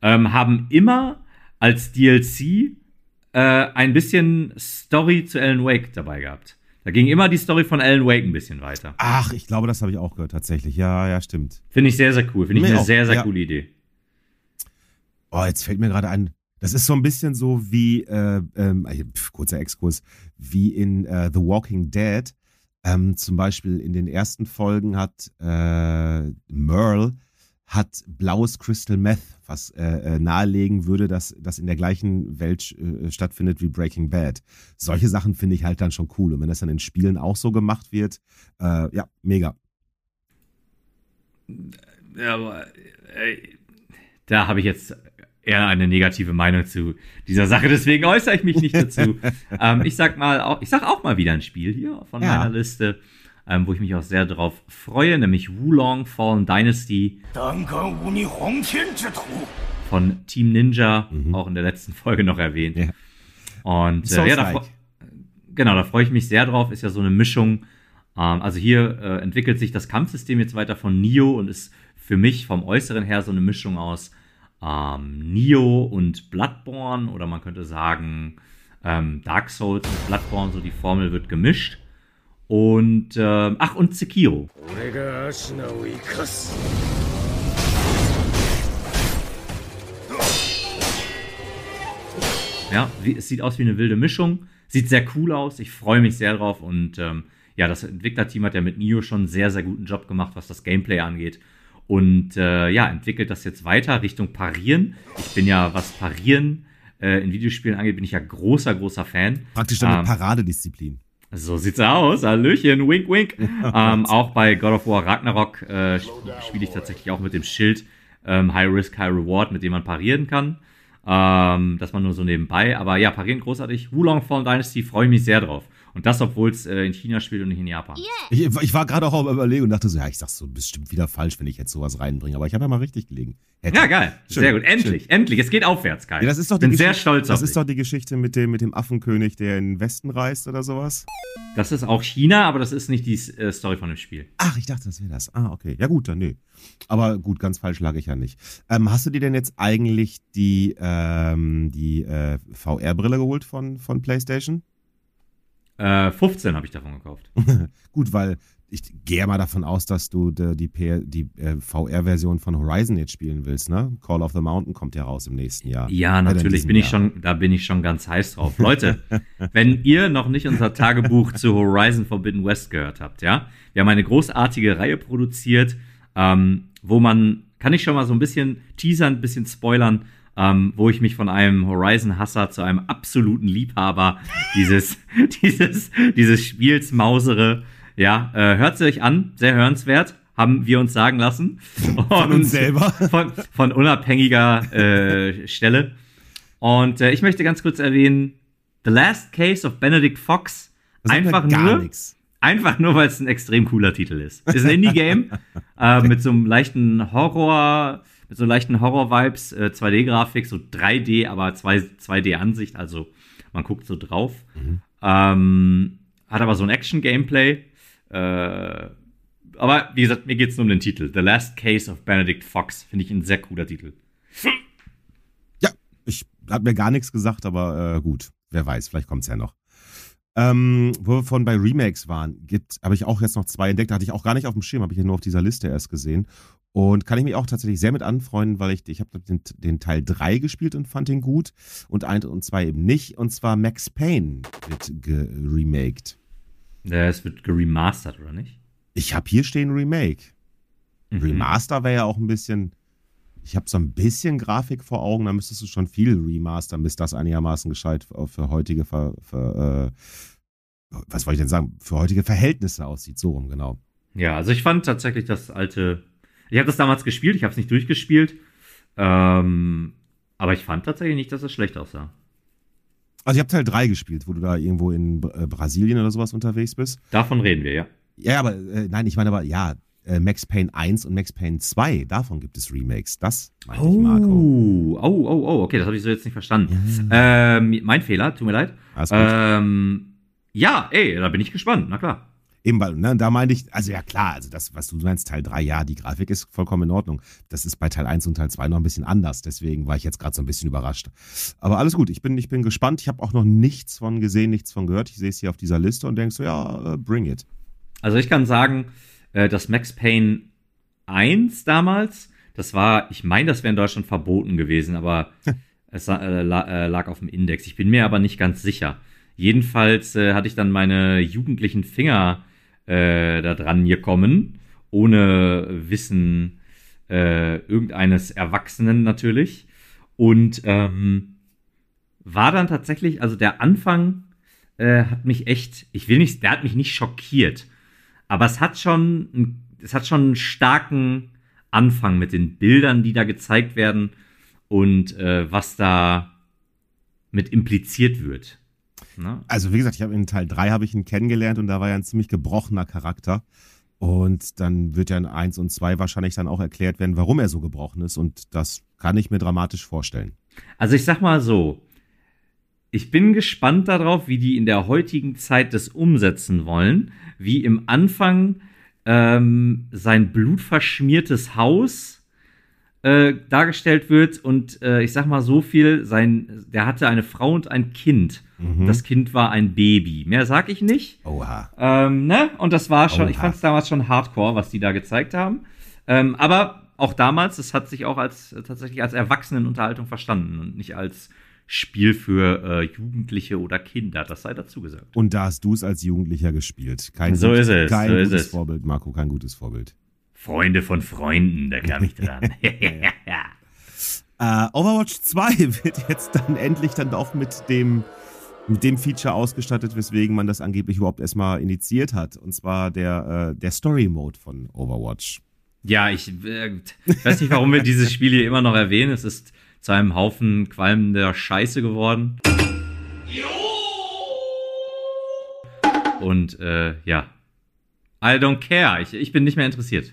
S1: ähm, haben immer als DLC äh, ein bisschen Story zu Alan Wake dabei gehabt. Da ging immer die Story von Alan Wake ein bisschen weiter.
S2: Ach, ich glaube, das habe ich auch gehört, tatsächlich. Ja, ja, stimmt.
S1: Finde ich sehr, sehr cool. Finde ich eine auch. sehr, sehr ja. coole Idee.
S2: Oh, jetzt fällt mir gerade ein, das ist so ein bisschen so wie, äh, ähm, pf, kurzer Exkurs, wie in äh, The Walking Dead. Ähm, zum Beispiel in den ersten Folgen hat äh, Merle hat blaues Crystal Meth, was äh, äh, nahelegen würde, dass das in der gleichen Welt äh, stattfindet wie Breaking Bad. Solche Sachen finde ich halt dann schon cool. Und wenn das dann in Spielen auch so gemacht wird, äh, ja, mega.
S1: Ja, aber äh, da habe ich jetzt eher eine negative Meinung zu dieser Sache, deswegen äußere ich mich nicht dazu. ähm, ich sag mal, auch, ich sag auch mal wieder ein Spiel hier von ja. meiner Liste, ähm, wo ich mich auch sehr darauf freue, nämlich Wulong Fallen Dynasty von Team Ninja, mhm. auch in der letzten Folge noch erwähnt. Ja. Und äh, ja, da, genau, da freue ich mich sehr drauf. Ist ja so eine Mischung. Ähm, also hier äh, entwickelt sich das Kampfsystem jetzt weiter von Nio und ist für mich vom Äußeren her so eine Mischung aus ähm, Nio und Bloodborne oder man könnte sagen ähm, Dark Souls und Bloodborne, so die Formel wird gemischt. Und, äh, ach, und Sekiro. Ja, wie, es sieht aus wie eine wilde Mischung. Sieht sehr cool aus. Ich freue mich sehr drauf. Und ähm, ja, das Entwicklerteam hat ja mit Nio schon einen sehr, sehr guten Job gemacht, was das Gameplay angeht. Und äh, ja, entwickelt das jetzt weiter Richtung Parieren. Ich bin ja, was Parieren äh, in Videospielen angeht, bin ich ja großer, großer Fan.
S2: Praktisch dann eine ähm, Paradedisziplin.
S1: So sieht's aus. Hallöchen, wink, wink. ähm, auch bei God of War Ragnarok äh, spiele ich tatsächlich auch mit dem Schild ähm, High Risk, High Reward, mit dem man parieren kann. Ähm, das man nur so nebenbei. Aber ja, parieren großartig. Wulong Fallen Dynasty freue ich mich sehr drauf. Und das, obwohl es äh, in China spielt und nicht in Japan. Yeah.
S2: Ich, ich, war gerade auch am Überlegen und dachte so, ja, ich sag's so bestimmt wieder falsch, wenn ich jetzt sowas reinbringe. Aber ich habe ja mal richtig gelegen.
S1: Hätte. Ja, geil. Schön, sehr gut. Endlich, schön. endlich. Es geht aufwärts, Kai.
S2: Ja, das ist doch die Bin sehr stolz auf Das ist doch die Geschichte mit dem, mit dem Affenkönig, der in den Westen reist oder sowas.
S1: Das ist auch China, aber das ist nicht die äh, Story von dem Spiel.
S2: Ach, ich dachte, das wäre das. Ah, okay. Ja, gut, dann nee. Aber gut, ganz falsch lag ich ja nicht. Ähm, hast du dir denn jetzt eigentlich die, ähm, die äh, VR-Brille geholt von, von PlayStation?
S1: Äh, 15 habe ich davon gekauft.
S2: gut, weil ich gehe mal davon aus, dass du die, die, die äh, VR-Version von Horizon jetzt spielen willst, ne? Call of the Mountain kommt ja raus im nächsten Jahr.
S1: Ja, natürlich bin Jahr. ich schon, da bin ich schon ganz heiß drauf. Leute, wenn ihr noch nicht unser Tagebuch zu Horizon Forbidden West gehört habt, ja, wir haben eine großartige Reihe produziert, ähm, wo man, kann ich schon mal so ein bisschen teasern, ein bisschen spoilern, ähm, wo ich mich von einem Horizon-Hasser zu einem absoluten Liebhaber dieses, dieses, dieses Spiels mausere. Ja, äh, hört sie euch an, sehr hörenswert, haben wir uns sagen lassen.
S2: Und von uns selber.
S1: Von, von unabhängiger äh, Stelle. Und äh, ich möchte ganz kurz erwähnen, The Last Case of Benedict Fox. Das einfach nur, nix. einfach nur, weil es ein extrem cooler Titel ist. Ist ein Indie-Game äh, mit so einem leichten Horror, mit so leichten Horror-Vibes, äh, 2D-Grafik, so 3D, aber 2D-Ansicht, also man guckt so drauf. Mhm. Ähm, hat aber so ein Action-Gameplay äh, aber wie gesagt, mir geht es nur um den Titel. The Last Case of Benedict Fox. Finde ich ein sehr cooler Titel.
S2: Ja, ich habe mir gar nichts gesagt, aber äh, gut. Wer weiß, vielleicht kommt es ja noch. Ähm, wo wir von bei Remakes waren, habe ich auch jetzt noch zwei entdeckt. Hatte ich auch gar nicht auf dem Schirm, habe ich ja nur auf dieser Liste erst gesehen. Und kann ich mich auch tatsächlich sehr mit anfreunden, weil ich, ich habe den, den Teil 3 gespielt und fand ihn gut. Und 1 und 2 eben nicht. Und zwar Max Payne wird geremaked.
S1: Ja, es wird geremastert, oder nicht?
S2: Ich habe hier stehen Remake. Mhm. Remaster wäre ja auch ein bisschen. Ich habe so ein bisschen Grafik vor Augen, da müsstest du schon viel remastern, bis das einigermaßen gescheit für heutige, für, für, äh, was wollte ich denn sagen, für heutige Verhältnisse aussieht. So rum, genau.
S1: Ja, also ich fand tatsächlich das alte. Ich habe das damals gespielt, ich habe es nicht durchgespielt. Ähm, aber ich fand tatsächlich nicht, dass es schlecht aussah.
S2: Also ich habe Teil 3 gespielt, wo du da irgendwo in äh, Brasilien oder sowas unterwegs bist.
S1: Davon reden wir, ja.
S2: Ja, aber äh, nein, ich meine aber, ja, äh, Max Payne 1 und Max Payne 2, davon gibt es Remakes. Das meinte oh, ich, Marco.
S1: Oh, oh, oh, okay, das habe ich so jetzt nicht verstanden. Ja. Ähm, mein Fehler, tut mir leid. Ähm, ja, ey, da bin ich gespannt, na klar.
S2: Eben, weil, ne, da meinte ich, also ja klar, also das, was du meinst, Teil 3, ja, die Grafik ist vollkommen in Ordnung. Das ist bei Teil 1 und Teil 2 noch ein bisschen anders, deswegen war ich jetzt gerade so ein bisschen überrascht. Aber alles gut, ich bin, ich bin gespannt. Ich habe auch noch nichts von gesehen, nichts von gehört. Ich sehe es hier auf dieser Liste und denke so, ja, äh, bring it.
S1: Also ich kann sagen, äh, dass Max Payne 1 damals, das war, ich meine, das wäre in Deutschland verboten gewesen, aber es äh, lag auf dem Index. Ich bin mir aber nicht ganz sicher. Jedenfalls äh, hatte ich dann meine jugendlichen Finger äh, da dran gekommen, ohne Wissen äh, irgendeines Erwachsenen natürlich. Und ähm, war dann tatsächlich, also der Anfang äh, hat mich echt, ich will nicht, der hat mich nicht schockiert, aber es hat schon, es hat schon einen starken Anfang mit den Bildern, die da gezeigt werden und äh, was da mit impliziert wird.
S2: Ne? Also wie gesagt, ich habe in Teil 3 habe ich ihn kennengelernt und da war er ein ziemlich gebrochener Charakter. Und dann wird ja in 1 und 2 wahrscheinlich dann auch erklärt werden, warum er so gebrochen ist. Und das kann ich mir dramatisch vorstellen.
S1: Also ich sag mal so, ich bin gespannt darauf, wie die in der heutigen Zeit das umsetzen wollen. Wie im Anfang ähm, sein blutverschmiertes Haus äh, dargestellt wird und äh, ich sag mal so viel, sein, der hatte eine Frau und ein Kind.
S2: Mhm.
S1: Das Kind war ein Baby. Mehr sag ich nicht.
S2: Oha.
S1: Ähm, ne? Und das war schon, ich
S2: Oha.
S1: fand es damals schon hardcore, was die da gezeigt haben. Ähm, aber auch damals, es hat sich auch als tatsächlich als Erwachsenenunterhaltung verstanden und nicht als Spiel für äh, Jugendliche oder Kinder. Das sei dazu gesagt.
S2: Und da hast du es als Jugendlicher gespielt. Kein
S1: So
S2: gut-
S1: ist es,
S2: Kein
S1: so
S2: gutes
S1: es.
S2: Vorbild, Marco, kein gutes Vorbild.
S1: Freunde von Freunden, da kam ich dran.
S2: Äh, Overwatch 2 wird jetzt dann endlich dann auch mit dem, mit dem Feature ausgestattet, weswegen man das angeblich überhaupt erstmal initiiert hat. Und zwar der, äh, der Story-Mode von Overwatch.
S1: Ja, ich äh, weiß nicht, warum wir dieses Spiel hier immer noch erwähnen. Es ist zu einem Haufen qualmender Scheiße geworden. Und äh, ja, I don't care. Ich, ich bin nicht mehr interessiert.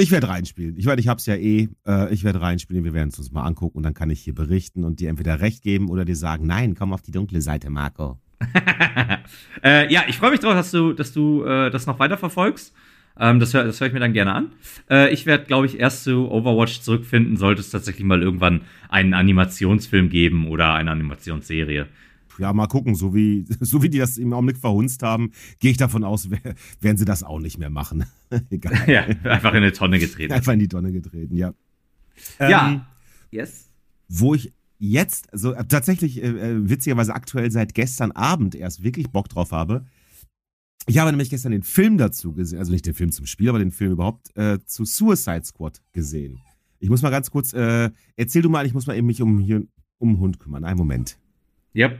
S2: Ich werde reinspielen. Ich meine, ich hab's ja eh. Äh, ich werde reinspielen. Wir werden es uns mal angucken und dann kann ich hier berichten und dir entweder recht geben oder dir sagen, nein, komm auf die dunkle Seite, Marco.
S1: äh, ja, ich freue mich drauf, dass du, dass du äh, das noch weiter verfolgst. Ähm, das höre hör ich mir dann gerne an. Äh, ich werde, glaube ich, erst zu Overwatch zurückfinden, sollte es tatsächlich mal irgendwann einen Animationsfilm geben oder eine Animationsserie.
S2: Ja, mal gucken. So wie, so wie die das im Augenblick verhunzt haben, gehe ich davon aus, wer- werden sie das auch nicht mehr machen. Egal.
S1: ja, einfach in eine Tonne getreten.
S2: Einfach in die Tonne getreten, ja.
S1: Ja.
S2: Ähm,
S1: Yes.
S2: wo ich jetzt, also äh, tatsächlich äh, äh, witzigerweise aktuell seit gestern Abend erst wirklich Bock drauf habe. Ich habe nämlich gestern den Film dazu gesehen, also nicht den Film zum Spiel, aber den Film überhaupt äh, zu Suicide Squad gesehen. Ich muss mal ganz kurz, äh, erzähl du mal, ich muss mal eben mich um hier um den Hund kümmern. Einen Moment.
S1: Yep.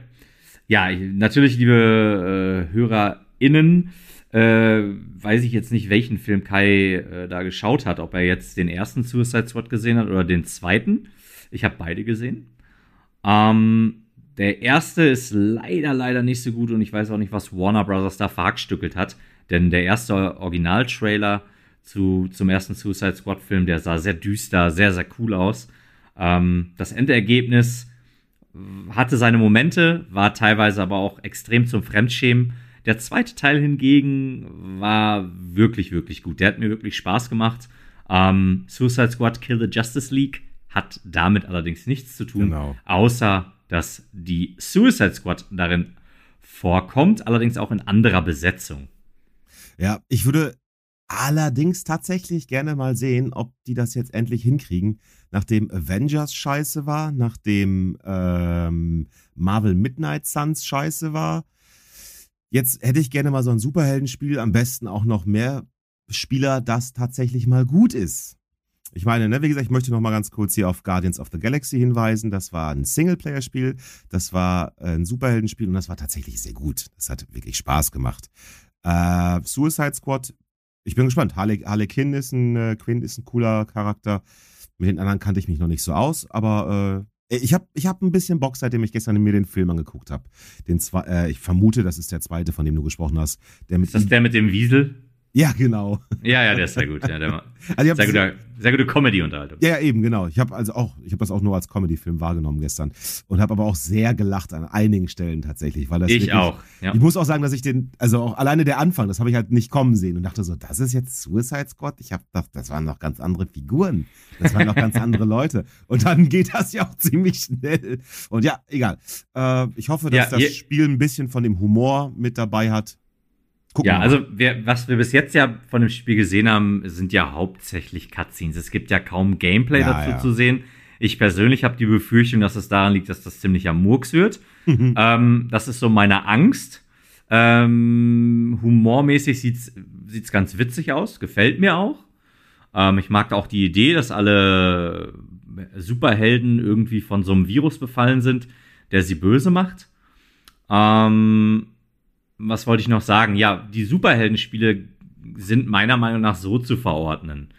S1: Ja, ich- natürlich, liebe äh, HörerInnen, äh, weiß ich jetzt nicht, welchen Film Kai äh, da geschaut hat, ob er jetzt den ersten Suicide Squad gesehen hat oder den zweiten. Ich habe beide gesehen. Ähm, der erste ist leider, leider nicht so gut und ich weiß auch nicht, was Warner Brothers da verhackstückelt hat, denn der erste Originaltrailer zu, zum ersten Suicide Squad Film, der sah sehr düster, sehr, sehr cool aus. Ähm, das Endergebnis hatte seine Momente, war teilweise aber auch extrem zum Fremdschämen. Der zweite Teil hingegen war wirklich, wirklich gut. Der hat mir wirklich Spaß gemacht. Ähm, Suicide Squad Kill the Justice League hat damit allerdings nichts zu tun,
S2: Genau.
S1: außer dass die Suicide Squad darin vorkommt, allerdings auch in anderer Besetzung.
S2: Ja, ich würde allerdings tatsächlich gerne mal sehen, ob die das jetzt endlich hinkriegen. Nachdem Avengers scheiße war, nachdem ähm, Marvel Midnight Suns scheiße war. Jetzt hätte ich gerne mal so ein Superheldenspiel, am besten auch noch mehr Spieler, das tatsächlich mal gut ist. Ich meine, ne, wie gesagt, ich möchte noch mal ganz kurz hier auf Guardians of the Galaxy hinweisen. Das war ein Singleplayer-Spiel, das war äh, ein Superheldenspiel und das war tatsächlich sehr gut. Das hat wirklich Spaß gemacht. Äh, Suicide Squad, ich bin gespannt. Harley, Harley Quinn ist ein, äh, Quinn ist ein cooler Charakter. Mit den anderen kannte ich mich noch nicht so aus, aber äh, ich habe ich hab ein bisschen Bock, seitdem ich gestern mir den Film angeguckt habe. Äh, ich vermute, das ist der zweite, von dem du gesprochen hast. Der mit
S1: Ist das der mit dem Wiesel?
S2: Ja, genau.
S1: Ja, ja, der ist sehr gut. Ja, der,
S2: Also
S1: sehr, guter, sehr gute Comedy-Unterhaltung.
S2: Ja, ja, eben, genau. Ich habe also auch, ich habe das auch nur als Comedy-Film wahrgenommen gestern und habe aber auch sehr gelacht an einigen Stellen tatsächlich, weil das
S1: Ich
S2: wirklich,
S1: auch. Ja.
S2: Ich muss auch sagen, dass ich den, also auch alleine der Anfang, das habe ich halt nicht kommen sehen und dachte so, das ist jetzt Suicide Squad. Ich habe das, das waren noch ganz andere Figuren, das waren noch ganz andere Leute und dann geht das ja auch ziemlich schnell. Und ja, egal. Äh, ich hoffe, dass
S1: Ja,
S2: das Spiel ein bisschen von dem Humor mit dabei hat. Gucken
S1: Ja, also wir, was wir bis jetzt ja von dem Spiel gesehen haben, sind ja hauptsächlich Cutscenes. Es gibt ja kaum Gameplay
S2: Ja,
S1: dazu
S2: ja.
S1: zu sehen. Ich persönlich habe die Befürchtung, dass es daran liegt, dass das ziemlich am Murks wird. ähm, das ist so meine Angst. Ähm, humormäßig sieht's sieht's ganz witzig aus, gefällt mir auch. Ähm, ich mag auch die Idee, dass alle Superhelden irgendwie von so einem Virus befallen sind, der sie böse macht. Ähm, was wollte ich noch sagen? Ja, die Superheldenspiele sind meiner Meinung nach so zu verordnen.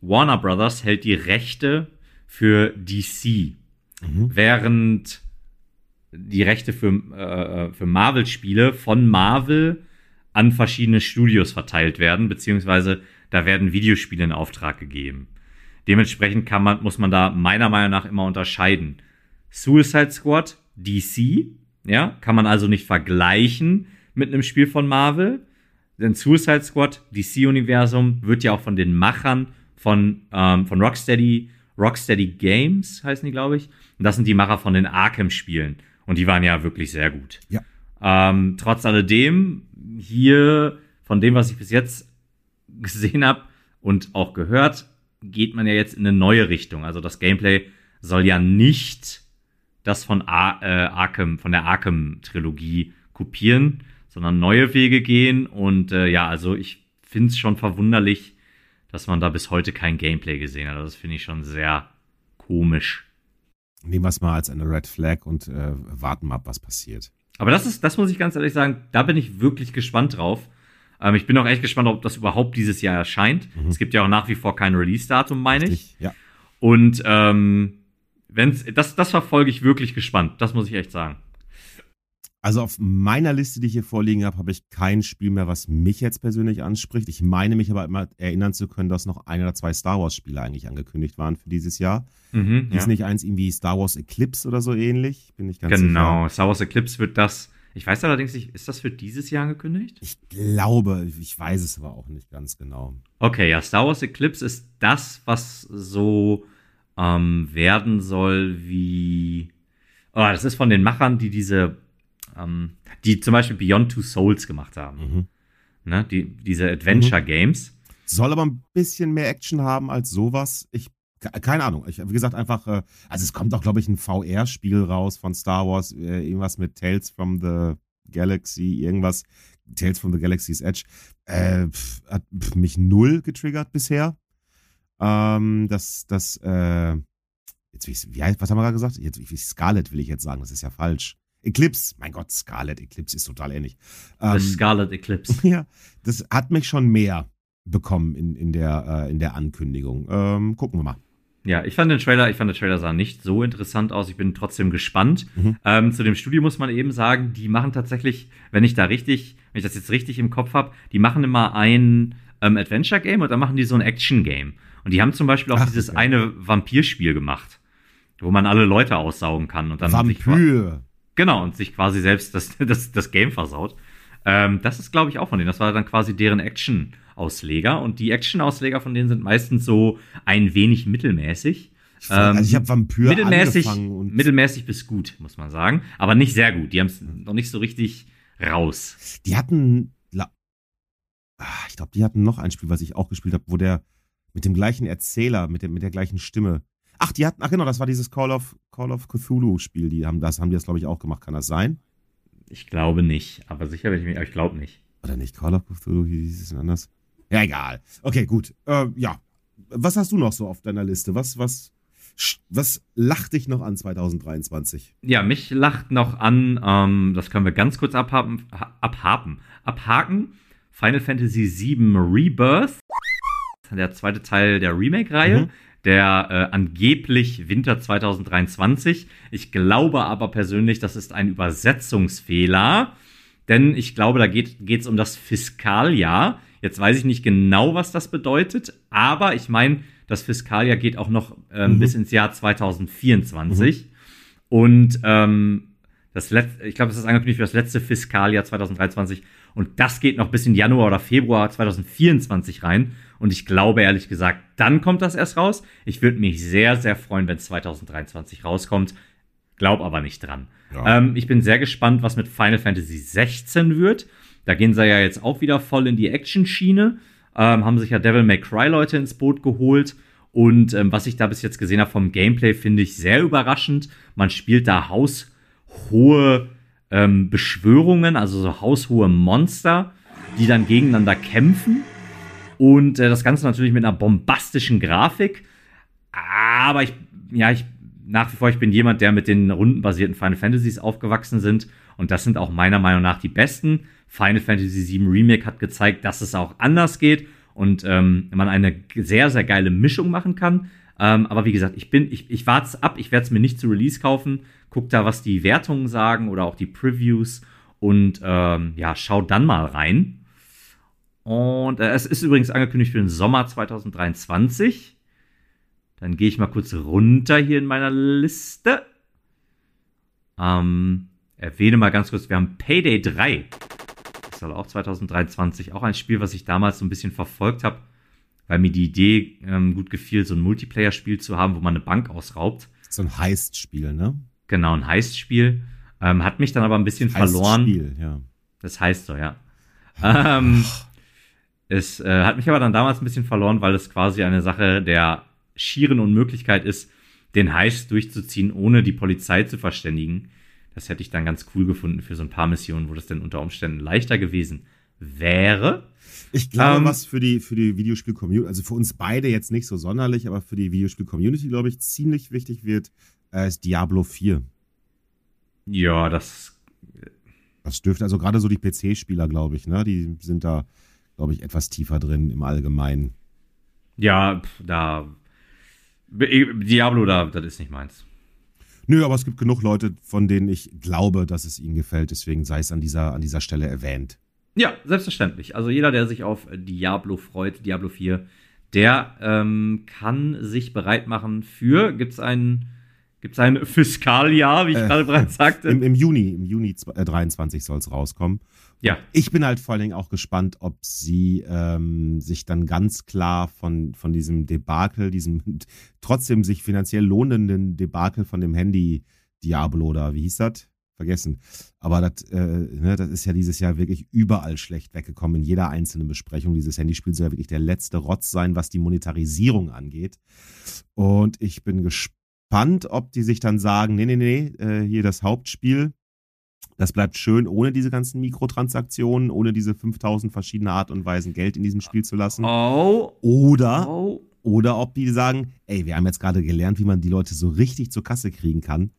S1: Warner Brothers hält die Rechte für DC,
S2: Mhm.
S1: während die Rechte für, äh, für Marvel-Spiele von Marvel an verschiedene Studios verteilt werden, beziehungsweise da werden Videospiele in Auftrag gegeben. Dementsprechend kann man, muss man da meiner Meinung nach immer unterscheiden. Suicide Squad, DC, ja, kann man also nicht vergleichen mit einem Spiel von Marvel. Denn Suicide Squad, DC-Universum, wird ja auch von den Machern von, ähm, von Rocksteady Rocksteady Games heißen die, glaube ich. Und das sind die Macher von den Arkham-Spielen. Und die waren ja wirklich sehr gut.
S2: Ja.
S1: Ähm, trotz alledem, hier, von dem, was ich bis jetzt gesehen habe und auch gehört, geht man ja jetzt in eine neue Richtung. Also das Gameplay soll ja nicht das von Ar äh, Arkham, von der Arkham-Trilogie kopieren, sondern neue Wege gehen. Und äh, ja, also ich finde es schon verwunderlich, dass man da bis heute kein Gameplay gesehen hat. Das finde ich schon sehr komisch.
S2: Nehmen wir es mal als eine Red Flag und äh, warten mal ab, was passiert.
S1: Aber das ist, das muss ich ganz ehrlich sagen, da bin ich wirklich gespannt drauf. Ähm, ich bin auch echt gespannt, ob das überhaupt dieses Jahr erscheint. Mhm. Es gibt ja auch nach wie vor kein Release-Datum, meine ich.
S2: Ja.
S1: Und ähm, wenn's, das, das verfolge ich wirklich gespannt. Das muss ich echt sagen.
S2: Also auf meiner Liste, die ich hier vorliegen habe, habe ich kein Spiel mehr, was mich jetzt persönlich anspricht. Ich meine mich aber immer erinnern zu können, dass noch ein oder zwei Star Wars Spiele eigentlich angekündigt waren für dieses Jahr.
S1: Mhm,
S2: Ist nicht eins irgendwie Star Wars Eclipse oder so ähnlich? Bin ich ganz
S1: Genau,
S2: sicher.
S1: Star Wars Eclipse wird das. Ich weiß allerdings nicht, ist das für dieses Jahr angekündigt?
S2: Ich glaube, ich weiß es aber auch nicht ganz genau.
S1: Okay, ja, Star Wars Eclipse ist das, was so ähm, werden soll wie. Oh, das ist von den Machern, die diese ähm, die zum Beispiel Beyond Two Souls gemacht haben.
S2: Mhm.
S1: Ne? Die, diese Adventure Games.
S2: Soll aber ein bisschen mehr Action haben als sowas. Ich keine Ahnung. Ich, wie gesagt, einfach, äh, also es kommt auch, glaube ich, ein VR-Spiel raus von Star Wars, äh, irgendwas mit Tales from the Galaxy, irgendwas, Tales from the Galaxy's Edge. Äh, pf, hat pf, mich null getriggert bisher. Ähm, das, das, äh, jetzt, wie, was haben wir gerade gesagt? Jetzt, wie Scarlet will ich jetzt sagen, das ist ja falsch. Eclipse, mein Gott, Scarlet Eclipse ist total ähnlich.
S1: Ähm, The Scarlet Eclipse.
S2: Ja, das hat mich schon mehr bekommen in, in, der, äh, in der Ankündigung. Ähm, gucken wir mal.
S1: Ja, ich fand den Trailer, ich fand der Trailer sah nicht so interessant aus. Ich bin trotzdem gespannt.
S2: Mhm.
S1: Ähm, zu dem Studio muss man eben sagen, die machen tatsächlich, wenn ich da richtig, wenn ich das jetzt richtig im Kopf habe, die machen immer ein ähm, Adventure Game und dann machen die so ein Action Game. Und die haben zum Beispiel auch
S2: Ach,
S1: dieses
S2: okay.
S1: eine Vampirspiel gemacht, wo man alle Leute aussaugen kann und dann sich
S2: Vampir.
S1: Genau, und sich quasi selbst das, das, das Game versaut. Ähm, das ist, glaube ich, auch von denen. Das war dann quasi deren Action-Ausleger. Und die Action-Ausleger von denen sind meistens so ein wenig mittelmäßig.
S2: Ich, also ich habe Vampir
S1: mittelmäßig,
S2: angefangen und
S1: mittelmäßig bis gut, muss man sagen. Aber nicht sehr gut. Die haben es noch nicht so richtig raus.
S2: die hatten, Ah, ich glaube, die hatten noch ein Spiel, was ich auch gespielt habe, wo der mit dem gleichen Erzähler, mit, dem, mit der gleichen Stimme. Ach, die hatten, ach genau, das war dieses Call of, Call of Cthulhu Spiel. Die haben das, haben die das, glaube ich, auch gemacht. Kann das sein?
S1: Ich glaube nicht. Aber sicher bin ich mir, aber ich glaube nicht.
S2: Oder nicht Call of Cthulhu, wie hieß es denn anders? Ja, egal. Okay, gut. Äh, ja. Was hast du noch so auf deiner Liste? Was, was, was lacht dich noch an 2023?
S1: Ja, mich lacht noch an, ähm, das können wir ganz kurz abhaken, ha- abhaken, abhaken. Final Fantasy VII Rebirth, der zweite Teil der Remake-Reihe,
S2: Mhm.
S1: Der äh, angeblich Winter 2023. Ich glaube aber persönlich, das ist ein Übersetzungsfehler, denn ich glaube, da geht es um das Fiskaljahr. Jetzt weiß ich nicht genau, was das bedeutet, aber ich meine, das Fiskaljahr geht auch noch ähm,
S2: Mhm.
S1: bis ins Jahr 2024. Und ähm, das letzte, ich glaube, das ist angekündigt für das letzte Fiskaljahr 2023. Und das geht noch bis in Januar oder Februar 2024 rein. Und ich glaube ehrlich gesagt, dann kommt das erst raus. Ich würde mich sehr, sehr freuen, wenn es 2023 rauskommt. Glaub aber nicht dran.
S2: Ja.
S1: Ähm, ich bin sehr gespannt, was mit Final Fantasy 16 wird. Da gehen sie ja jetzt auch wieder voll in die Action-Schiene. Ähm, haben sich ja Devil May Cry Leute ins Boot geholt. Und ähm, was ich da bis jetzt gesehen habe vom Gameplay, finde ich sehr überraschend. Man spielt da haushohe ähm, Beschwörungen, also so haushohe Monster, die dann gegeneinander kämpfen. Und äh, das Ganze natürlich mit einer bombastischen Grafik. Aber ich, ja, ich, nach wie vor, ich bin jemand, der mit den rundenbasierten Final Fantasies aufgewachsen sind. Und das sind auch meiner Meinung nach die besten. Final Fantasy VII Remake hat gezeigt, dass es auch anders geht und ähm, man eine sehr, sehr geile Mischung machen kann. Ähm, aber wie gesagt, ich bin, ich, ich warte ab, ich werde es mir nicht zu Release kaufen. Guck da, was die Wertungen sagen oder auch die Previews und ähm, ja, schau dann mal rein. Und äh, es ist übrigens angekündigt für den Sommer 2023. Dann gehe ich mal kurz runter hier in meiner Liste. Ähm, erwähne mal ganz kurz, wir haben Payday 3. Das soll auch 2023, auch ein Spiel, was ich damals so ein bisschen verfolgt habe, weil mir die Idee ähm, gut gefiel, so ein Multiplayer-Spiel zu haben, wo man eine Bank ausraubt.
S2: So ein Heist-Spiel, ne?
S1: Genau, ein Heist-Spiel. Ähm, hat mich dann aber ein bisschen verloren.
S2: Spiel, ja.
S1: Das heißt so, ja. ähm, es äh, hat mich aber dann damals ein bisschen verloren, weil es quasi eine Sache der schieren Unmöglichkeit ist, den Heist durchzuziehen, ohne die Polizei zu verständigen. Das hätte ich dann ganz cool gefunden für so ein paar Missionen, wo das denn unter Umständen leichter gewesen wäre.
S2: Ich glaube, ähm, was für die, für die Videospiel-Community, also für uns beide jetzt nicht so sonderlich, aber für die Videospiel-Community, glaube ich, ziemlich wichtig wird, äh, ist Diablo 4.
S1: Ja, das.
S2: Das dürfte also gerade so die PC-Spieler, glaube ich, ne? Die sind da, glaube ich, etwas tiefer drin im Allgemeinen.
S1: Ja, da. Diablo, da, das ist nicht meins.
S2: Nö, aber es gibt genug Leute, von denen ich glaube, dass es ihnen gefällt. Deswegen sei es an dieser, an dieser Stelle erwähnt.
S1: Ja, selbstverständlich. Also jeder, der sich auf Diablo freut, Diablo 4, der ähm, kann sich bereit machen für, gibt es einen Gibt es ein Fiskaljahr, wie ich äh, gerade bereits sagte?
S2: Im, Im, Juni, im Juni 23 soll es rauskommen.
S1: Ja.
S2: Ich bin halt vor allen Dingen auch gespannt, ob sie ähm, sich dann ganz klar von, von diesem Debakel, diesem trotzdem sich finanziell lohnenden Debakel von dem Handy Diablo oder wie hieß das? Vergessen. Aber das, äh, ne, das ist ja dieses Jahr wirklich überall schlecht weggekommen in jeder einzelnen Besprechung. Dieses Handyspiel soll ja wirklich der letzte Rotz sein, was die Monetarisierung angeht. Und ich bin gespannt ob die sich dann sagen, nee, nee, nee, äh, hier das Hauptspiel, das bleibt schön, ohne diese ganzen Mikrotransaktionen, ohne diese 5000 verschiedene Art und Weisen Geld in diesem Spiel zu lassen.
S1: Oh.
S2: Oder,
S1: oh.
S2: oder ob die sagen, ey, wir haben jetzt gerade gelernt, wie man die Leute so richtig zur Kasse kriegen kann.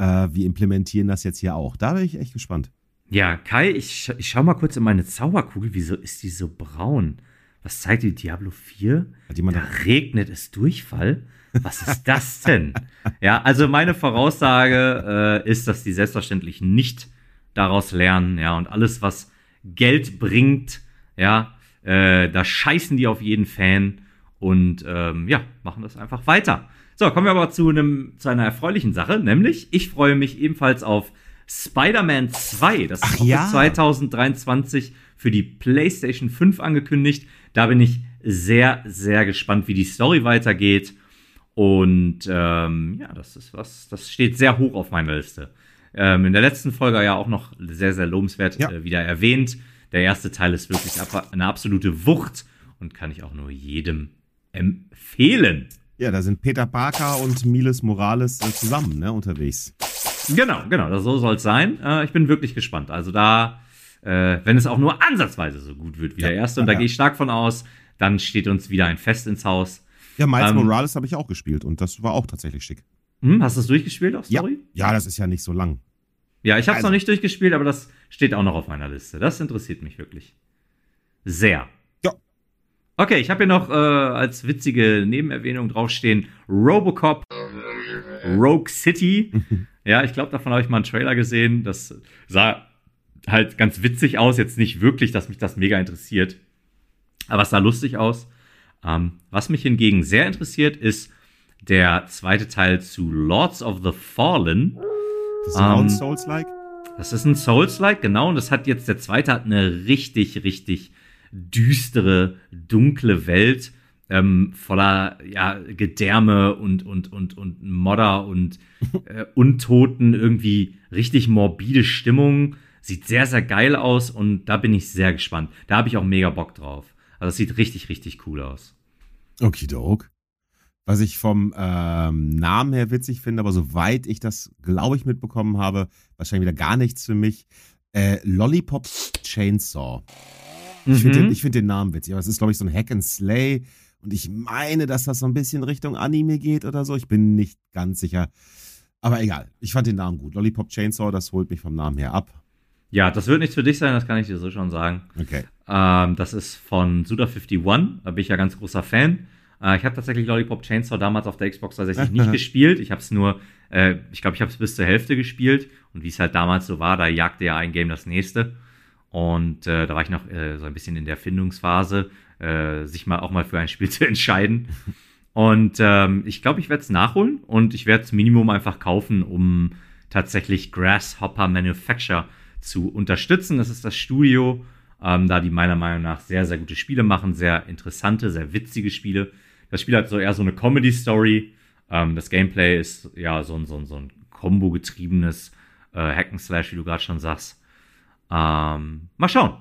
S2: Äh, wir implementieren das jetzt hier auch. Da bin ich echt gespannt.
S1: Ja, Kai, ich, ich schau mal kurz in meine Zauberkugel. Wieso ist die so braun? Was zeigt die Diablo 4? da regnet es Durchfall. Was ist das denn? ja, also meine Voraussage äh, ist, dass die selbstverständlich nicht daraus lernen, ja, und alles, was Geld bringt, ja, äh, da scheißen die auf jeden Fan und ähm, ja, machen das einfach weiter. So, kommen wir aber zu, einem, zu einer erfreulichen Sache, nämlich ich freue mich ebenfalls auf Spider-Man 2. Das ist
S2: ja.
S1: 2023 für die PlayStation 5 angekündigt. Da bin ich sehr, sehr gespannt, wie die Story weitergeht. Und ähm, ja, das ist was, das steht sehr hoch auf meiner Liste. Ähm, in der letzten Folge ja auch noch sehr, sehr lobenswert ja. äh, wieder erwähnt. Der erste Teil ist wirklich eine absolute Wucht und kann ich auch nur jedem empfehlen.
S2: Ja, da sind Peter Barker und Miles Morales äh, zusammen ne, unterwegs.
S1: Genau, genau, so soll es sein. Äh, ich bin wirklich gespannt. Also da, äh, wenn es auch nur ansatzweise so gut wird wie ja. der erste, und da ja. gehe ich stark von aus, dann steht uns wieder ein Fest ins Haus.
S2: Ja, Miles ähm, Morales habe ich auch gespielt und das war auch tatsächlich schick.
S1: Hm, hast du es durchgespielt auf
S2: Story? Ja. ja, das ist ja nicht so lang.
S1: Ja, ich habe es also. noch nicht durchgespielt, aber das steht auch noch auf meiner Liste. Das interessiert mich wirklich. Sehr. Okay, ich habe hier noch äh, als witzige Nebenerwähnung draufstehen Robocop Rogue City. ja, ich glaube, davon habe ich mal einen Trailer gesehen. Das sah halt ganz witzig aus. Jetzt nicht wirklich, dass mich das mega interessiert. Aber es sah lustig aus. Ähm, was mich hingegen sehr interessiert, ist der zweite Teil zu Lords of the Fallen.
S2: Das ist ein ähm, Souls-like?
S1: Das ist ein Souls-like, genau. Und das hat jetzt, der zweite hat eine richtig, richtig düstere, dunkle Welt. Ähm, voller ja, Gedärme und, und, und, und Modder und äh, Untoten, irgendwie richtig morbide Stimmung. Sieht sehr, sehr geil aus und da bin ich sehr gespannt. Da habe ich auch mega Bock drauf. Also es sieht richtig, richtig cool aus.
S2: Okidok. Was ich vom ähm, Namen her witzig finde, aber soweit ich das, glaube ich, mitbekommen habe, wahrscheinlich wieder gar nichts für mich. Äh, Lollipop Chainsaw. Mhm. Ich finde den, find den Namen witzig, aber es ist, glaube ich, so ein Hack and Slay. Und ich meine, dass das so ein bisschen Richtung Anime geht oder so. Ich bin nicht ganz sicher. Aber egal, ich fand den Namen gut. Lollipop Chainsaw, das holt mich vom Namen her ab.
S1: Ja, das wird nichts für dich sein, das kann ich dir so schon sagen.
S2: Okay.
S1: Ähm, das ist von Suda51, da bin ich ja ganz großer Fan. Äh, ich habe tatsächlich Lollipop Chainsaw damals auf der Xbox 360 nicht gespielt. Ich habe es nur, äh, ich glaube, ich habe es bis zur Hälfte gespielt. Und wie es halt damals so war, da jagte ja ein Game das nächste. Und äh, da war ich noch äh, so ein bisschen in der Findungsphase, äh, sich mal auch mal für ein Spiel zu entscheiden. Und ähm, ich glaube, ich werde es nachholen und ich werde es Minimum einfach kaufen, um tatsächlich Grasshopper Manufacture zu unterstützen. Das ist das Studio, ähm, da die meiner Meinung nach sehr, sehr gute Spiele machen, sehr interessante, sehr witzige Spiele. Das Spiel hat so eher so eine Comedy-Story. Ähm, das Gameplay ist ja so ein, so ein, so ein Combo-getriebenes äh, Hack'n'Slash, wie du gerade schon sagst. Ähm, mal schauen.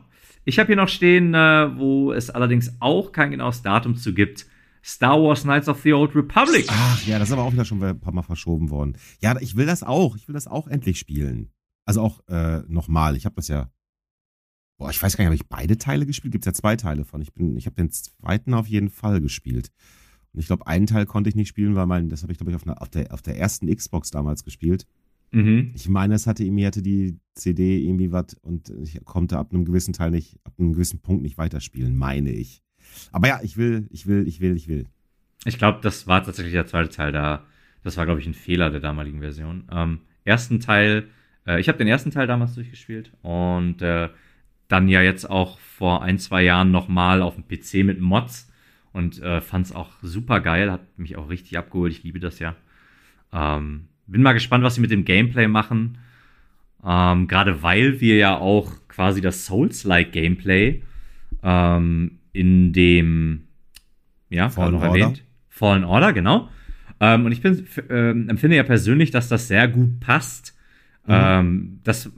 S1: Ich habe hier noch stehen, äh, wo es allerdings auch kein genaues Datum zu gibt. Star Wars Knights of the Old Republic.
S2: Ach ja, das ist aber auch wieder schon ein paar Mal verschoben worden. Ja, ich will das auch. Ich will das auch endlich spielen. Also auch äh, nochmal. Ich habe das ja. Boah, ich weiß gar nicht, habe ich beide Teile gespielt? Gibt es ja zwei Teile von. Ich bin, ich habe den zweiten auf jeden Fall gespielt. Und ich glaube, einen Teil konnte ich nicht spielen, weil mein, das habe ich, glaube ich, auf, einer, auf, der, auf der ersten Xbox damals gespielt. Mhm. Ich meine, es hatte mir hatte die CD irgendwie was und ich konnte ab einem gewissen Teil nicht, ab einem gewissen Punkt nicht weiterspielen, meine ich. Aber ja, ich will, ich will, ich will, ich will.
S1: Ich glaube, das war tatsächlich der zweite Teil da. Das war, glaube ich, ein Fehler der damaligen Version. Ähm, ersten Teil, äh, ich habe den ersten Teil damals durchgespielt und äh, dann ja jetzt auch vor ein, zwei Jahren nochmal auf dem PC mit Mods und äh, fand es auch super geil, hat mich auch richtig abgeholt. Ich liebe das ja. Ähm, bin mal gespannt, was sie mit dem Gameplay machen. Ähm, Gerade weil wir ja auch quasi das Souls-like Gameplay ähm, in dem, ja, Fallen noch Order. erwähnt, Fallen Order, genau. Ähm, und ich bin, äh, empfinde ja persönlich, dass das sehr gut passt. Mhm. Ähm, das,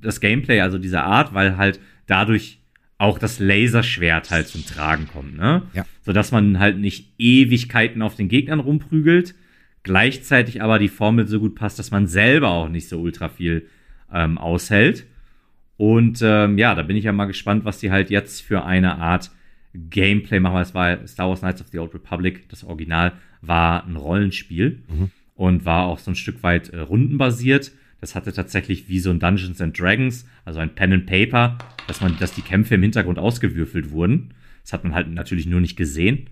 S1: das Gameplay, also diese Art, weil halt dadurch auch das Laserschwert halt zum Tragen kommt, ne? Ja. Sodass man halt nicht Ewigkeiten auf den Gegnern rumprügelt, gleichzeitig aber die Formel so gut passt, dass man selber auch nicht so ultra viel ähm, aushält. Und ähm, ja, da bin ich ja mal gespannt, was die halt jetzt für eine Art Gameplay machen, weil es war Star Wars Knights of the Old Republic, das Original, war ein Rollenspiel mhm. und war auch so ein Stück weit äh, rundenbasiert. Das hatte tatsächlich wie so ein Dungeons and Dragons, also ein Pen and Paper, dass man, dass die Kämpfe im Hintergrund ausgewürfelt wurden. Das hat man halt natürlich nur nicht gesehen.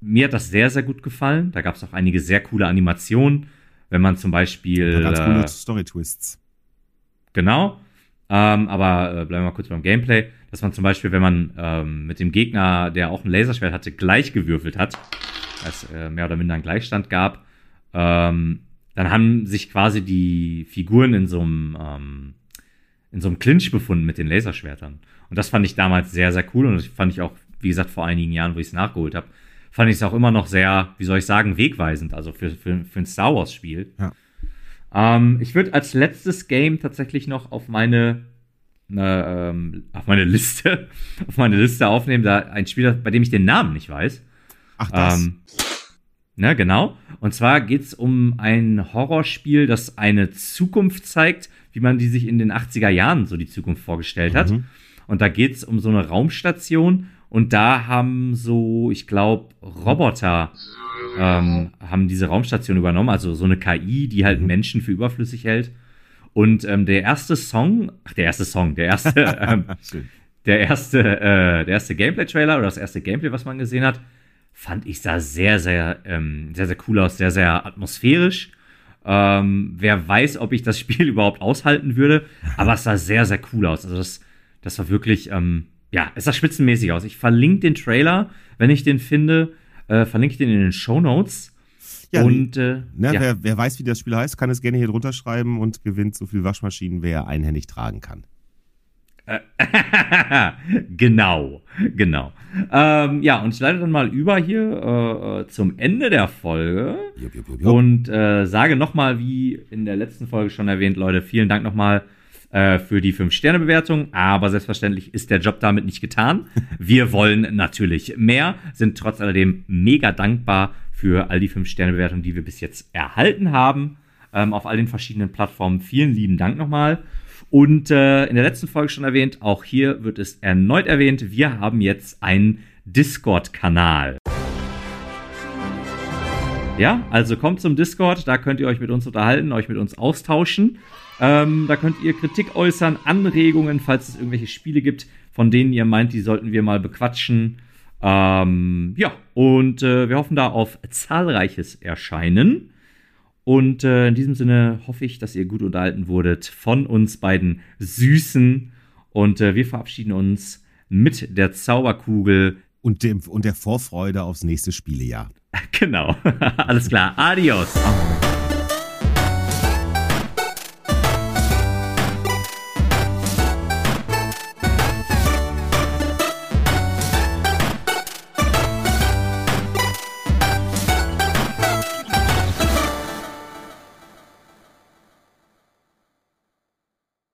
S1: Mir hat das sehr, sehr gut gefallen. Da gab es auch einige sehr coole Animationen. Wenn man zum Beispiel. Ja,
S2: ganz coole äh, Story-Twists.
S1: Genau. Ähm, aber äh, bleiben wir mal kurz beim Gameplay. Dass man zum Beispiel, wenn man ähm, mit dem Gegner, der auch ein Laserschwert hatte, gleich gewürfelt hat, als äh, mehr oder minder einen Gleichstand gab, ähm, dann haben sich quasi die Figuren in so einem ähm, in so einem Clinch befunden mit den Laserschwertern. Und das fand ich damals sehr, sehr cool und das fand ich auch, wie gesagt, vor einigen Jahren, wo ich es nachgeholt habe, fand ich es auch immer noch sehr, wie soll ich sagen, wegweisend, also für, für, für ein Star Wars-Spiel. Ja. Ähm, ich würde als letztes Game tatsächlich noch auf meine äh, ähm, auf meine Liste auf meine Liste aufnehmen, da ein Spiel, bei dem ich den Namen nicht weiß.
S2: Ach das. Ähm,
S1: ne, genau. Und zwar geht es um ein Horrorspiel, das eine Zukunft zeigt, wie man die sich in den 80er Jahren so die Zukunft vorgestellt hat. Mhm. Und da geht es um so eine Raumstation und da haben so, ich glaube, Roboter ähm, haben diese Raumstation übernommen, also so eine KI, die halt mhm. Menschen für überflüssig hält. Und ähm, der erste Song, ach, der erste Song, der erste, ähm, der erste, äh, der erste Gameplay-Trailer oder das erste Gameplay, was man gesehen hat, fand ich sah sehr, sehr, ähm, sehr, sehr cool aus, sehr, sehr atmosphärisch. Ähm, wer weiß, ob ich das Spiel überhaupt aushalten würde, aber es sah sehr, sehr cool aus. Also das, das war wirklich, ähm, ja, es sah spitzenmäßig aus. Ich verlinke den Trailer, wenn ich den finde, äh, verlinke ich den in den Show Notes.
S2: Ja, und äh, ne, ja. Wer, wer, weiß, wie das Spiel heißt, kann es gerne hier drunter schreiben und gewinnt so viel Waschmaschinen, wer er einhändig tragen kann.
S1: genau, genau. Ähm, ja, und ich leite dann mal über hier äh, äh zum Ende der Folge jupp, jupp, jupp, und äh, sage nochmal, wie in der letzten Folge schon erwähnt, Leute, vielen Dank nochmal äh, für die 5-Sterne-Bewertung. Aber selbstverständlich ist der Job damit nicht getan. Wir wollen natürlich mehr, sind trotz alledem mega dankbar für all die 5-Sterne-Bewertungen, die wir bis jetzt erhalten haben ähm, auf all den verschiedenen Plattformen. Vielen lieben Dank nochmal. Und äh, in der letzten Folge schon erwähnt, auch hier wird es erneut erwähnt, wir haben jetzt einen Discord-Kanal. Ja, also kommt zum Discord, da könnt ihr euch mit uns unterhalten, euch mit uns austauschen. Ähm, da könnt ihr Kritik äußern, Anregungen, falls es irgendwelche Spiele gibt, von denen ihr meint, die sollten wir mal bequatschen. Ähm, ja, und äh, wir hoffen da auf zahlreiches Erscheinen. Und äh, in diesem Sinne hoffe ich, dass ihr gut unterhalten wurdet von uns beiden Süßen. Und äh, wir verabschieden uns mit der Zauberkugel.
S2: Und, dem, und der Vorfreude aufs nächste Spielejahr.
S1: Genau. Alles klar. Adios.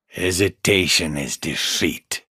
S3: Hesitation is defeat.